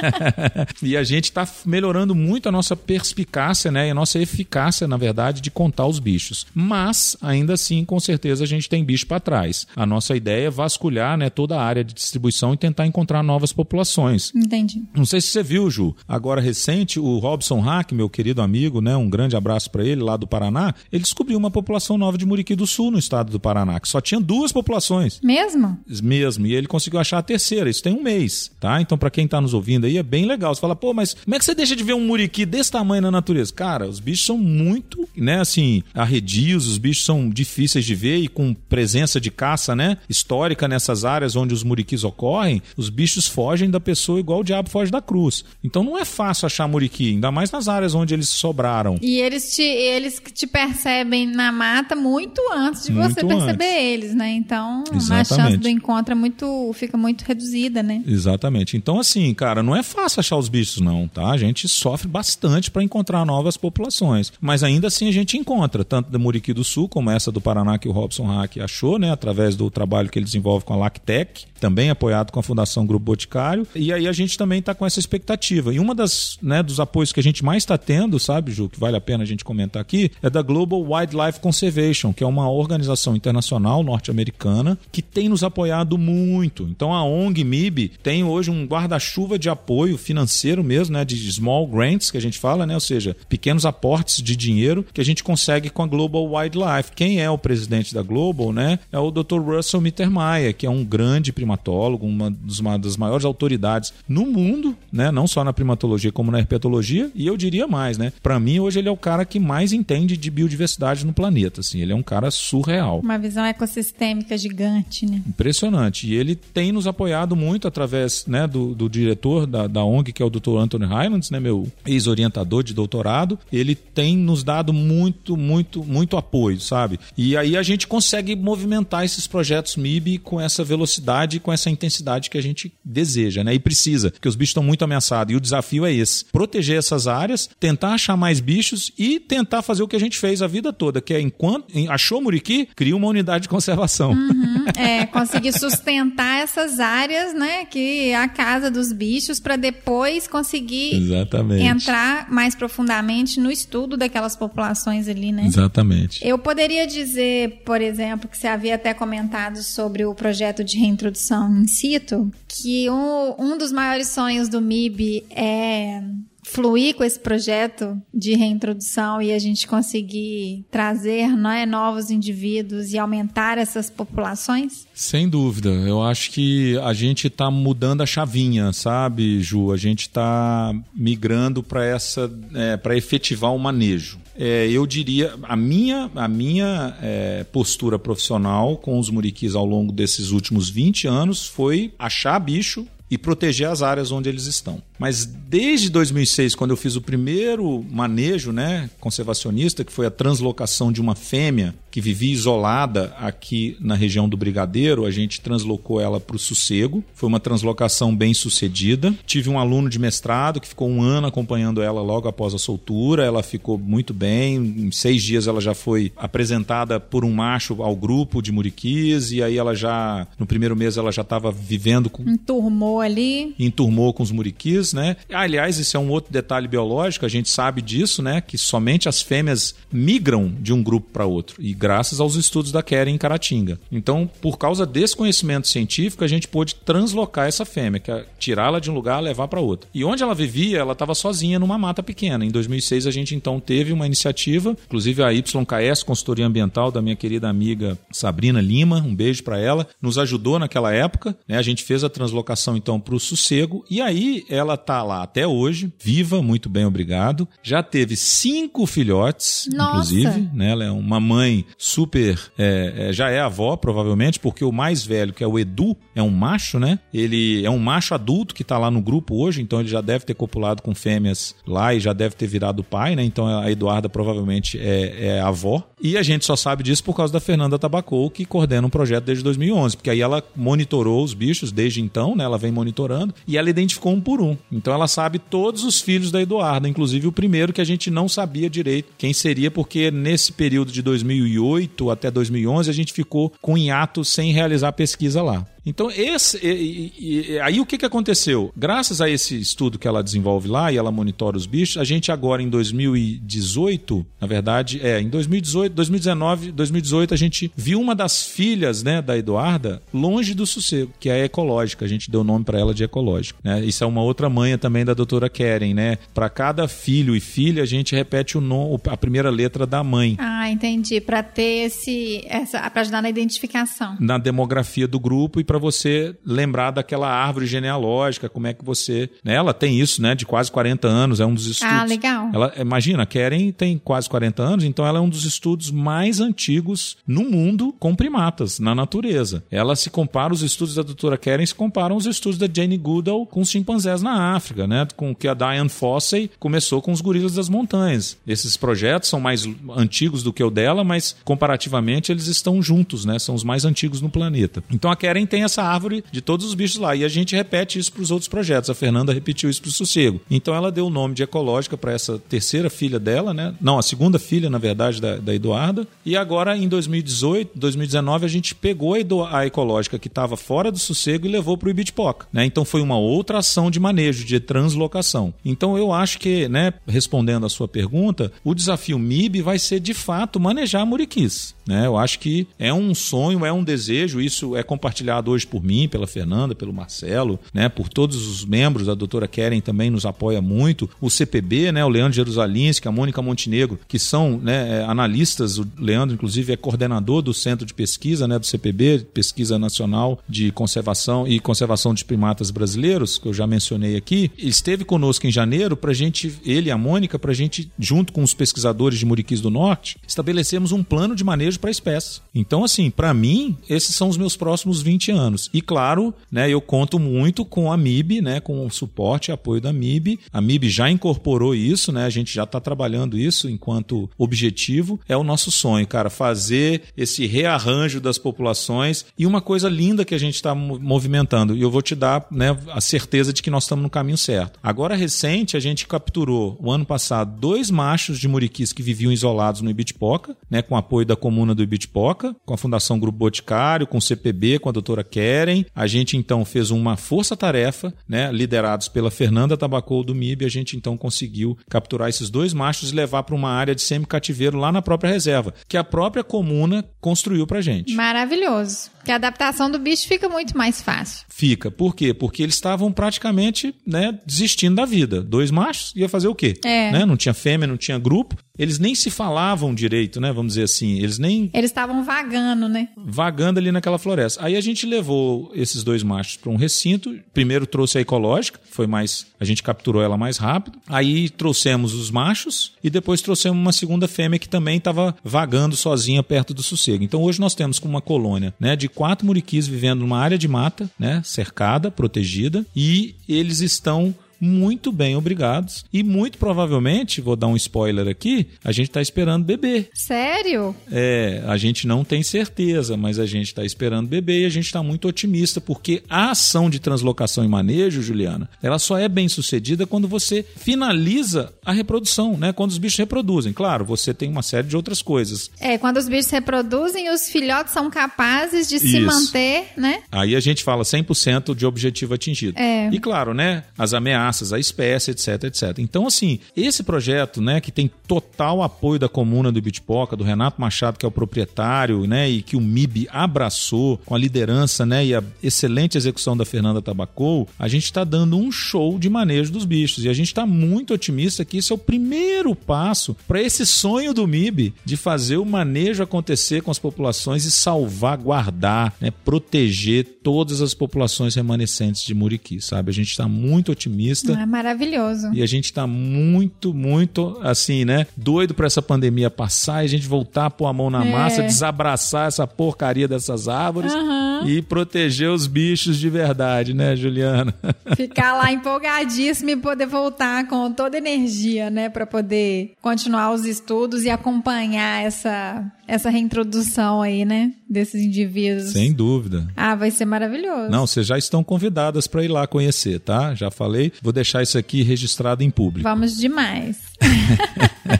e a gente está melhorando muito a nossa perspicácia, né? E a nossa eficácia, na verdade, de contar os bichos. Mas, ainda assim, com certeza, a gente tem bicho para trás. A nossa ideia é vasculhar né, toda a área de distribuição e tentar encontrar novas populações. Entendi. Não sei se você viu, Ju, agora recente, o Robson Hack, meu querido amigo, né? Um grande abraço para ele, lá do Paraná, ele descobriu uma população nova de Muriqui do Sul, no estado do Paraná, que só tinha duas populações. Mesmo? Mesmo. E ele conseguiu achar a terceira. Isso tem um mês, tá? Então, para quem tá nos ouvindo aí, é bem legal. Você fala, pô, mas como é que você deixa de ver um muriqui desse tamanho na natureza? Cara, os bichos são muito, né, assim, arredios, os bichos são difíceis de ver e com presença de caça, né, histórica nessas áreas onde os muriquis ocorrem, os bichos fogem da pessoa igual o diabo foge da cruz. Então não é fácil achar muriqui, ainda mais nas áreas onde eles sobraram. E eles te, eles te percebem na mata muito antes de Muito você perceber antes. eles, né? Então a Exatamente. chance do encontro é muito, fica muito reduzida, né? Exatamente. Então, assim, cara, não é fácil achar os bichos, não, tá? A gente sofre bastante para encontrar novas populações. Mas ainda assim a gente encontra, tanto da Muriqui do Sul, como essa do Paraná que o Robson Hack achou, né? Através do trabalho que ele desenvolve com a Lactec, também apoiado com a Fundação Grupo Boticário. E aí a gente também está com essa expectativa. E uma das, né, dos apoios que a gente mais está tendo, sabe, Ju, que vale a pena a gente comentar aqui, é da Global Wildlife Conservation, que é uma organização internacional norte-americana que tem nos apoiado muito. Então a ONG MIB tem hoje um guarda-chuva de apoio financeiro mesmo, né, de small grants que a gente fala, né, ou seja, pequenos aportes de dinheiro que a gente consegue com a Global Wildlife. Quem é o presidente da Global, né, é o Dr. Russell Mittermeier, que é um grande primatólogo, uma, dos- uma das maiores autoridades no mundo, né, não só na primatologia como na herpetologia, e eu diria mais, né, para mim hoje ele é o cara que mais entende de biodiversidade no planeta, assim, ele é um cara surreal. Uma visão ecossistêmica gigante, né? Impressionante. E ele tem nos apoiado muito através né, do, do diretor da, da ONG, que é o Dr. Anthony Highlands, né, meu ex-orientador de doutorado. Ele tem nos dado muito, muito, muito apoio, sabe? E aí a gente consegue movimentar esses projetos MIB com essa velocidade e com essa intensidade que a gente deseja, né? E precisa, porque os bichos estão muito ameaçados. E o desafio é esse: proteger essas áreas, tentar achar mais bichos e tentar fazer o que a gente fez a vida toda, que é enquanto achou Muriqui, cria uma unidade de conservação. É, conseguir sustentar essas áreas, né? Que é a casa dos bichos, para depois conseguir Exatamente. entrar mais profundamente no estudo daquelas populações ali, né? Exatamente. Eu poderia dizer, por exemplo, que você havia até comentado sobre o projeto de reintrodução in situ, que um, um dos maiores sonhos do MIB é fluir com esse projeto de reintrodução e a gente conseguir trazer não é, novos indivíduos e aumentar essas populações? Sem dúvida. Eu acho que a gente está mudando a chavinha, sabe, Ju? A gente está migrando para essa, é, para efetivar o manejo. É, eu diria, a minha, a minha é, postura profissional com os muriquis ao longo desses últimos 20 anos foi achar bicho e proteger as áreas onde eles estão. Mas desde 2006, quando eu fiz o primeiro manejo né, conservacionista, que foi a translocação de uma fêmea que vivia isolada aqui na região do Brigadeiro, a gente translocou ela para o Sossego. Foi uma translocação bem sucedida. Tive um aluno de mestrado que ficou um ano acompanhando ela logo após a soltura. Ela ficou muito bem. Em seis dias ela já foi apresentada por um macho ao grupo de muriquis e aí ela já, no primeiro mês, ela já estava vivendo com. Enturmou ali. Enturmou com os muriquis, né? Aliás, isso é um outro detalhe biológico, a gente sabe disso, né? Que somente as fêmeas migram de um grupo para outro. E graças aos estudos da Keren em Caratinga. Então, por causa desse conhecimento científico, a gente pôde translocar essa fêmea, que é tirá-la de um lugar e levar para outro. E onde ela vivia, ela estava sozinha numa mata pequena. Em 2006, a gente então teve uma iniciativa, inclusive a YKS, consultoria ambiental da minha querida amiga Sabrina Lima, um beijo para ela, nos ajudou naquela época. Né? A gente fez a translocação então para o Sossego e aí ela tá lá até hoje, viva, muito bem, obrigado. Já teve cinco filhotes, Nossa. inclusive. Né? Ela é uma mãe super. É, é, já é avó, provavelmente, porque o mais velho, que é o Edu, é um macho, né? Ele é um macho adulto que tá lá no grupo hoje, então ele já deve ter copulado com fêmeas lá e já deve ter virado pai, né? Então a Eduarda provavelmente é, é avó. E a gente só sabe disso por causa da Fernanda Tabacou, que coordena um projeto desde 2011, porque aí ela monitorou os bichos desde então, né? Ela vem monitorando e ela identificou um por um. Então ela sabe todos os filhos da Eduarda, inclusive o primeiro que a gente não sabia direito quem seria, porque nesse período de 2008 até 2011 a gente ficou com hiato sem realizar pesquisa lá. Então, esse, e, e, aí o que, que aconteceu? Graças a esse estudo que ela desenvolve lá e ela monitora os bichos, a gente agora em 2018, na verdade, é, em 2018, 2019, 2018, a gente viu uma das filhas né, da Eduarda longe do sossego, que é a ecológica. A gente deu o nome para ela de ecológica. Né? Isso é uma outra manha também da doutora Keren, né? Para cada filho e filha, a gente repete o nome, a primeira letra da mãe. Ah, entendi. Para ter esse. Essa, para ajudar na identificação. Na demografia do grupo e para você lembrar daquela árvore genealógica, como é que você. Né? Ela tem isso, né? De quase 40 anos, é um dos estudos. Ah, legal. Ela, imagina, a Keren tem quase 40 anos, então ela é um dos estudos mais antigos no mundo com primatas, na natureza. Ela se compara, os estudos da doutora Keren se comparam aos estudos da Jane Goodall com os chimpanzés na África, né? Com que a Diane Fossey começou com os gorilas das montanhas. Esses projetos são mais antigos do que o dela, mas comparativamente eles estão juntos, né? São os mais antigos no planeta. Então a Keren tem essa árvore de todos os bichos lá. E a gente repete isso para os outros projetos. A Fernanda repetiu isso para o Sossego. Então ela deu o nome de Ecológica para essa terceira filha dela, né? Não, a segunda filha, na verdade, da, da Eduarda. E agora, em 2018, 2019, a gente pegou a, a Ecológica que estava fora do Sossego e levou para o Ibitipoca. Né? Então foi uma outra ação de manejo, de translocação. Então eu acho que, né, respondendo a sua pergunta, o desafio MIB vai ser, de fato, manejar muriquis. Né? Eu acho que é um sonho, é um desejo, isso é compartilhado hoje por mim, pela Fernanda, pelo Marcelo, né? por todos os membros, a doutora Keren também nos apoia muito, o CPB, né? o Leandro Jerusalinski, a Mônica Montenegro, que são né, analistas, o Leandro inclusive é coordenador do centro de pesquisa né, do CPB, Pesquisa Nacional de Conservação e Conservação de Primatas Brasileiros, que eu já mencionei aqui, esteve conosco em janeiro para gente, ele e a Mônica, para gente, junto com os pesquisadores de Muriquis do Norte, estabelecermos um plano de manejo para a espécie. Então, assim, para mim, esses são os meus próximos 20 anos. E claro, né, eu conto muito com a MIB, né, com o suporte e apoio da MIB. A MIB já incorporou isso, né? A gente já está trabalhando isso enquanto objetivo. É o nosso sonho, cara, fazer esse rearranjo das populações e uma coisa linda que a gente está movimentando. E eu vou te dar, né, a certeza de que nós estamos no caminho certo. Agora recente a gente capturou o ano passado dois machos de muriquis que viviam isolados no Ibitipoca, né, com apoio da comuna do Ibitipoca, com a Fundação Grupo Boticário, com o CPB, com a doutora Keren. A gente então fez uma força-tarefa, né, liderados pela Fernanda Tabacou do MIB, a gente então conseguiu capturar esses dois machos e levar para uma área de semi-cativeiro lá na própria reserva, que a própria comuna construiu pra gente. Maravilhoso. Que a adaptação do bicho fica muito mais fácil. Fica. Por quê? Porque eles estavam praticamente né, desistindo da vida. Dois machos, ia fazer o quê? É. Né? Não tinha fêmea, não tinha grupo. Eles nem se falavam direito, né? Vamos dizer assim. Eles nem. Eles estavam vagando, né? Vagando ali naquela floresta. Aí a gente levou esses dois machos para um recinto. Primeiro trouxe a ecológica, foi mais. A gente capturou ela mais rápido. Aí trouxemos os machos e depois trouxemos uma segunda fêmea que também estava vagando sozinha perto do sossego. Então hoje nós temos uma colônia né, de quatro muriquis vivendo numa área de mata, né, cercada, protegida, e eles estão muito bem obrigados. E muito provavelmente, vou dar um spoiler aqui, a gente está esperando bebê. Sério? É, a gente não tem certeza, mas a gente está esperando bebê e a gente está muito otimista, porque a ação de translocação e manejo, Juliana, ela só é bem sucedida quando você finaliza a reprodução, né? Quando os bichos reproduzem. Claro, você tem uma série de outras coisas. É, quando os bichos reproduzem, os filhotes são capazes de se Isso. manter, né? Aí a gente fala 100% de objetivo atingido. É. E claro, né, as ameaças à espécie, etc, etc. Então, assim, esse projeto, né, que tem total apoio da comuna do Bitpoca, do Renato Machado, que é o proprietário, né, e que o MIB abraçou com a liderança, né, e a excelente execução da Fernanda Tabacou, a gente está dando um show de manejo dos bichos. E a gente está muito otimista que isso é o primeiro passo para esse sonho do MIB de fazer o manejo acontecer com as populações e salvaguardar, né, proteger todas as populações remanescentes de Muriqui, sabe? A gente está muito otimista. É maravilhoso. E a gente tá muito, muito, assim, né? Doido pra essa pandemia passar e a gente voltar a pôr a mão na É. massa, desabraçar essa porcaria dessas árvores Aham. e proteger os bichos de verdade, né, Juliana? Ficar lá empolgadíssimo e poder voltar com toda energia, né? Pra poder continuar os estudos e acompanhar essa, essa reintrodução aí, né? Desses indivíduos. Sem dúvida. Ah, vai ser maravilhoso. Não, vocês já estão convidadas para ir lá conhecer, tá? Já falei, vou deixar isso aqui registrado em público. Vamos demais.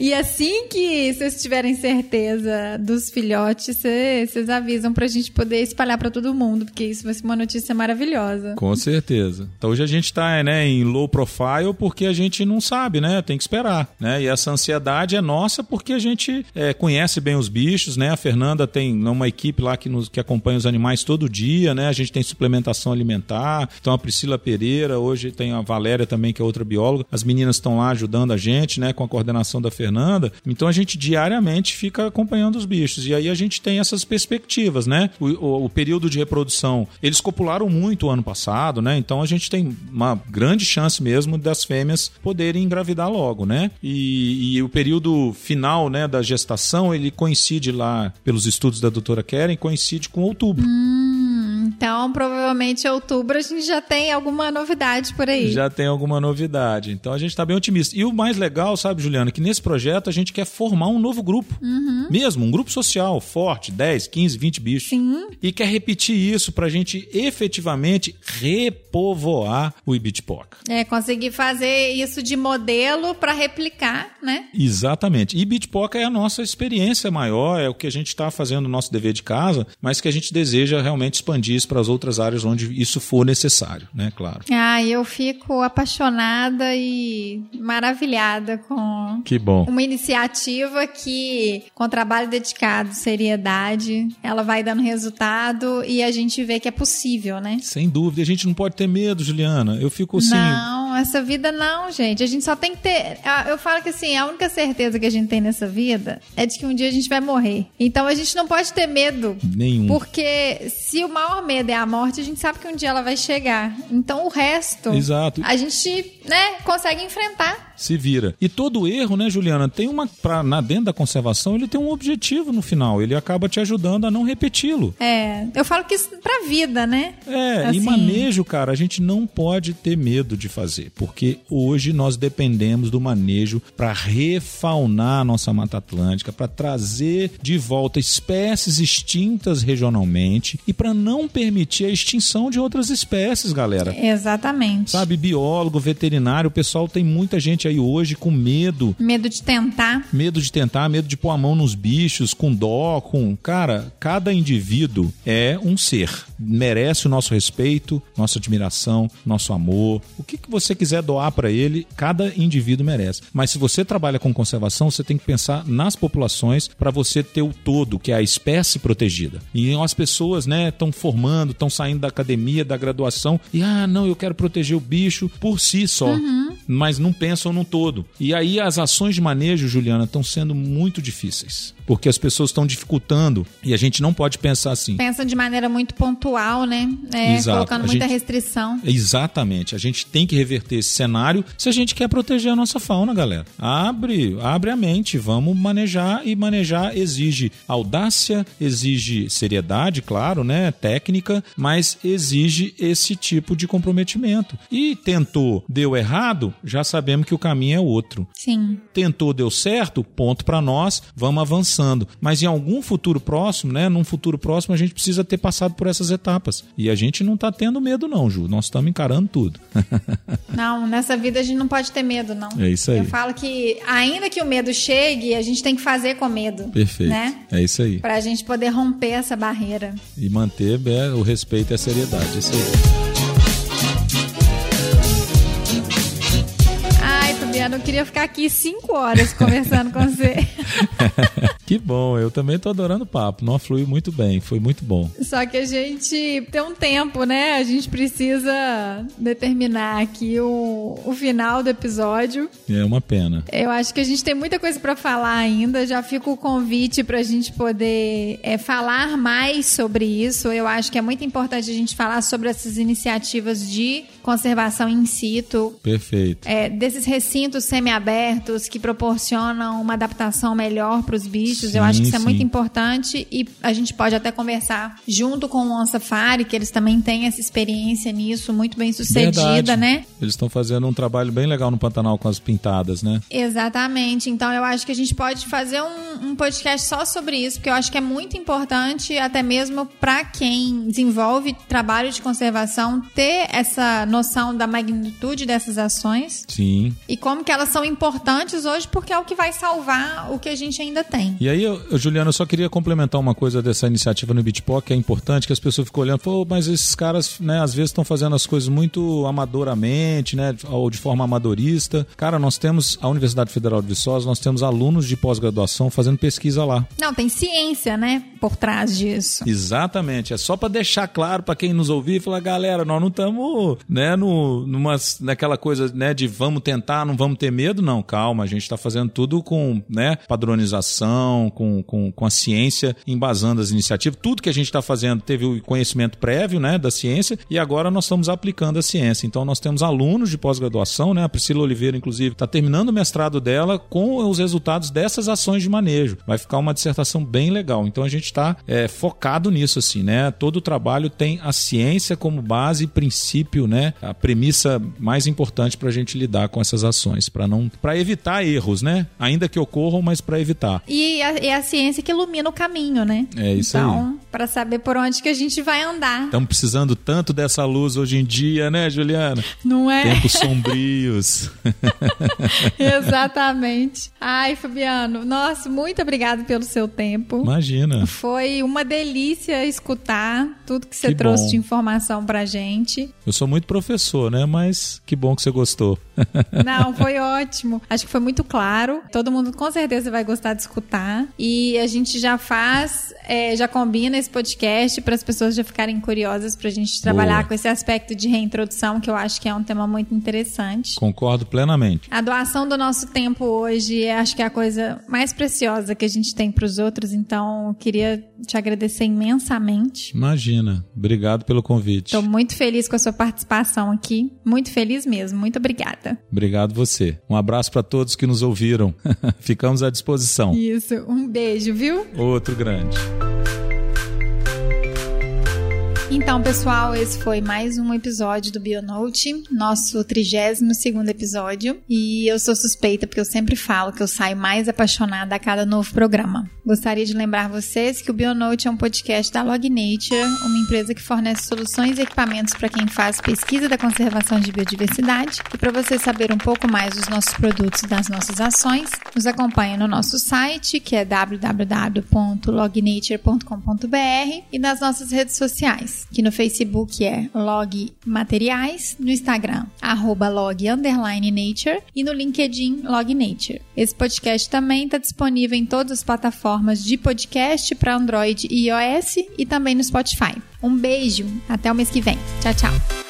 E assim que vocês tiverem certeza dos filhotes, cê- vocês avisam pra gente poder espalhar pra todo mundo, porque isso vai ser uma notícia maravilhosa. Com certeza. Então hoje a gente está né, em low profile porque a gente não sabe, né? Tem que esperar. Né? E essa ansiedade é nossa porque a gente é, conhece bem os bichos, né? A Fernanda tem uma equipe lá que, nos, que acompanha os animais todo dia, né? A gente tem suplementação alimentar. Então a Priscila Pereira, hoje tem a Valéria também, que é outra bióloga. As meninas estão lá ajudando a gente, né? Com a coordenação da Fernanda. Então a gente diariamente fica acompanhando os bichos. E aí a gente tem essas perspectivas, né? O, o- o período de reprodução, eles copularam muito o ano passado, né? Então a gente tem uma grande chance mesmo das fêmeas poderem engravidar logo, né? E, e o período final, né, da gestação, ele coincide lá, pelos estudos da doutora Keren, coincide com outubro. Hum, então provavelmente em outubro a gente já tem alguma novidade por aí. Já tem alguma novidade. Então a gente está bem otimista. E o mais legal, sabe, Juliana, que nesse projeto a gente quer formar um novo grupo. Mesmo, um grupo social forte, 10, 15, 20 bichos. Sim. E quer repetir isso para a gente efetivamente repovoar o Ibitpoca. É, conseguir fazer isso de modelo pra replicar, né? Exatamente. E Bitpoca é a nossa experiência maior, é o que a gente está fazendo o nosso dever de casa, mas que a gente deseja realmente expandir isso para as outras áreas onde isso for necessário, né? Claro. Ah, eu fico apaixonada e maravilhada com Que bom. uma iniciativa que, com trabalho dedicado, seriedade, ela vai dando resultado e a gente vê que é possível, né? Sem dúvida. A gente não pode ter medo, Juliana. Eu fico assim. Não, essa vida não, gente. A gente só tem que ter. Eu falo que assim, a única certeza que a gente tem nessa vida é de que um dia a gente vai morrer. Então a gente não pode ter medo. Nenhum. Porque se o maior medo é a morte, a gente sabe que um dia ela vai chegar. Então o resto. Exato. A gente, né, consegue enfrentar. Se vira. E todo erro, né, Juliana, tem uma. Pra, na, dentro da conservação, ele tem um objetivo no final. Ele acaba te ajudando a não repeti-lo. É, eu falo que isso pra vida, né? É, Assim. e manejo, cara, a gente não pode ter medo de fazer, porque hoje nós dependemos do manejo para refaunar a nossa Mata Atlântica, para trazer de volta espécies extintas regionalmente e para não permitir a extinção de outras espécies, galera. Exatamente. Sabe, biólogo, veterinário, o pessoal tem muita gente aí hoje com medo Medo de tentar. medo de tentar, medo de pôr a mão nos bichos, com dó, com. Cara, cada indivíduo é um ser. Merece o nosso respeito, nossa admiração, nosso amor. O que, que você quiser doar para ele, cada indivíduo merece. Mas se você trabalha com conservação, você tem que pensar nas populações para você ter o todo, que é a espécie protegida. E as pessoas, né, estão formando, estão saindo da academia, da graduação, e ah, não, eu quero proteger o bicho por si só. Mas não pensam no todo. E aí as ações de manejo, Juliana, estão sendo muito difíceis, porque as pessoas estão dificultando e a gente não pode pensar assim. Pensa de maneira muito pontual, né? É, Exato. colocando A muita gente- restrição. Exatamente. A gente tem que reverter esse cenário se a gente quer proteger a nossa fauna, galera. Abre, abre a mente, vamos manejar e manejar exige audácia, exige seriedade, claro, né, técnica, mas exige esse tipo de comprometimento. E tentou, deu errado, já sabemos que o caminho é outro Sim. tentou, deu certo, ponto pra nós, vamos avançando. Mas em algum futuro próximo, né? Num futuro próximo, a gente precisa ter passado por essas etapas. E a gente não tá tendo medo, não, Ju. Nós estamos encarando tudo. Não, nessa vida a gente não pode ter medo, não. É isso aí. Eu falo que, ainda que o medo chegue, a gente tem que fazer com medo. Perfeito. Né? É isso aí. Pra gente poder romper essa barreira. E manter é, o respeito e a seriedade. É isso aí. Fabiana, eu queria ficar aqui cinco horas conversando com você. que bom, eu também tô adorando o papo. Não flui muito bem, foi muito bom. Só que a gente tem um tempo, né? A gente precisa determinar aqui o, o final do episódio. É uma pena. Eu acho que a gente tem muita coisa pra falar ainda. Já fica o convite pra gente poder é, falar mais sobre isso. Eu acho que é muito importante a gente falar sobre essas iniciativas de conservação in situ, Perfeito. é, desses recintos semiabertos que proporcionam uma adaptação melhor para os bichos. Eu Sim, acho que isso é sim. muito importante e a gente pode até conversar junto com o On Safari, que eles também têm essa experiência nisso, muito bem sucedida, Verdade. né? Eles estão fazendo um trabalho bem legal no Pantanal com as pintadas, né? Exatamente. Então eu acho que a gente pode fazer um, um podcast só sobre isso, porque eu acho que é muito importante, até mesmo para quem desenvolve trabalho de conservação, ter essa noção da magnitude dessas ações Sim. e como que elas são importantes hoje, porque é o que vai salvar o que a gente ainda tem. E aí, eu, eu, Juliano, eu só queria complementar uma coisa dessa iniciativa no Bitpop, que é importante, que as pessoas ficam olhando, pô, mas esses caras, né, às vezes estão fazendo as coisas muito amadoramente, né, ou de forma amadorista. Cara, nós temos, a Universidade Federal de Viçosa, nós temos alunos de pós-graduação fazendo pesquisa lá. Não, tem ciência, né, por trás disso. Exatamente, é só para deixar claro para quem nos ouvir e falar, galera, nós não estamos, né, no, numa, naquela coisa, né, de vamos tentar, não vamos ter medo, não, calma, a gente está fazendo tudo com, né, padronização, com, com, com a ciência, embasando as iniciativas, tudo que a gente está fazendo teve o conhecimento prévio, né, da ciência e agora nós estamos aplicando a ciência. Então nós temos alunos de pós-graduação, né, a Priscila Oliveira, inclusive, está terminando o mestrado dela com os resultados dessas ações de manejo. Vai ficar uma dissertação bem legal. Então a gente está é, focado nisso, assim, né? Todo o trabalho tem a ciência como base e princípio, né? A premissa mais importante para a gente lidar com essas ações, para não, para evitar erros, né? Ainda que ocorram, mas para evitar. E a, é a ciência que ilumina o caminho, né? É isso aí. então, para saber por onde que a gente vai andar. Estamos precisando tanto dessa luz hoje em dia, né, Juliana? Não é? Tempos sombrios. Exatamente. Ai, Fabiano, nossa, muito obrigado pelo seu tempo. Imagina. Foi uma delícia escutar tudo que você Que trouxe bom. de informação pra gente. Eu sou muito professor, né? Mas que bom que você gostou. Não, foi ótimo. Acho que foi muito claro. Todo mundo com certeza vai gostar de escutar. E a gente já faz, é, já combina esse podcast para as pessoas já ficarem curiosas pra gente trabalhar Boa. com esse aspecto de reintrodução, que eu acho que é um tema muito interessante. Concordo plenamente. A doação do nosso tempo hoje, é, acho que é a coisa mais preciosa que a gente tem para os outros, então eu queria te agradecer imensamente. Imagina. Obrigado pelo convite. Estou muito feliz com a sua participação aqui, muito feliz mesmo. Muito obrigada. Obrigado você. Um abraço para todos que nos ouviram. Ficamos à disposição. Isso, um beijo, viu? Outro grande. Então, pessoal, esse foi mais um episódio do Bionote, nosso 32 segundo episódio. E eu sou suspeita porque eu sempre falo que eu saio mais apaixonada a cada novo programa. Gostaria de lembrar vocês que o Bionote é um podcast da Log Nature, uma empresa que fornece soluções e equipamentos para quem faz pesquisa da conservação de biodiversidade. E para você saber um pouco mais dos nossos produtos e das nossas ações, nos acompanhe no nosso site, que é www.lognature.com.br e nas nossas redes sociais, que no Facebook é Log Materiais, no Instagram, arroba log nature e no LinkedIn Log Nature. Esse podcast também está disponível em todas as plataformas de podcast para Android e iOS e também no Spotify. Um beijo, até o mês que vem. Tchau, tchau.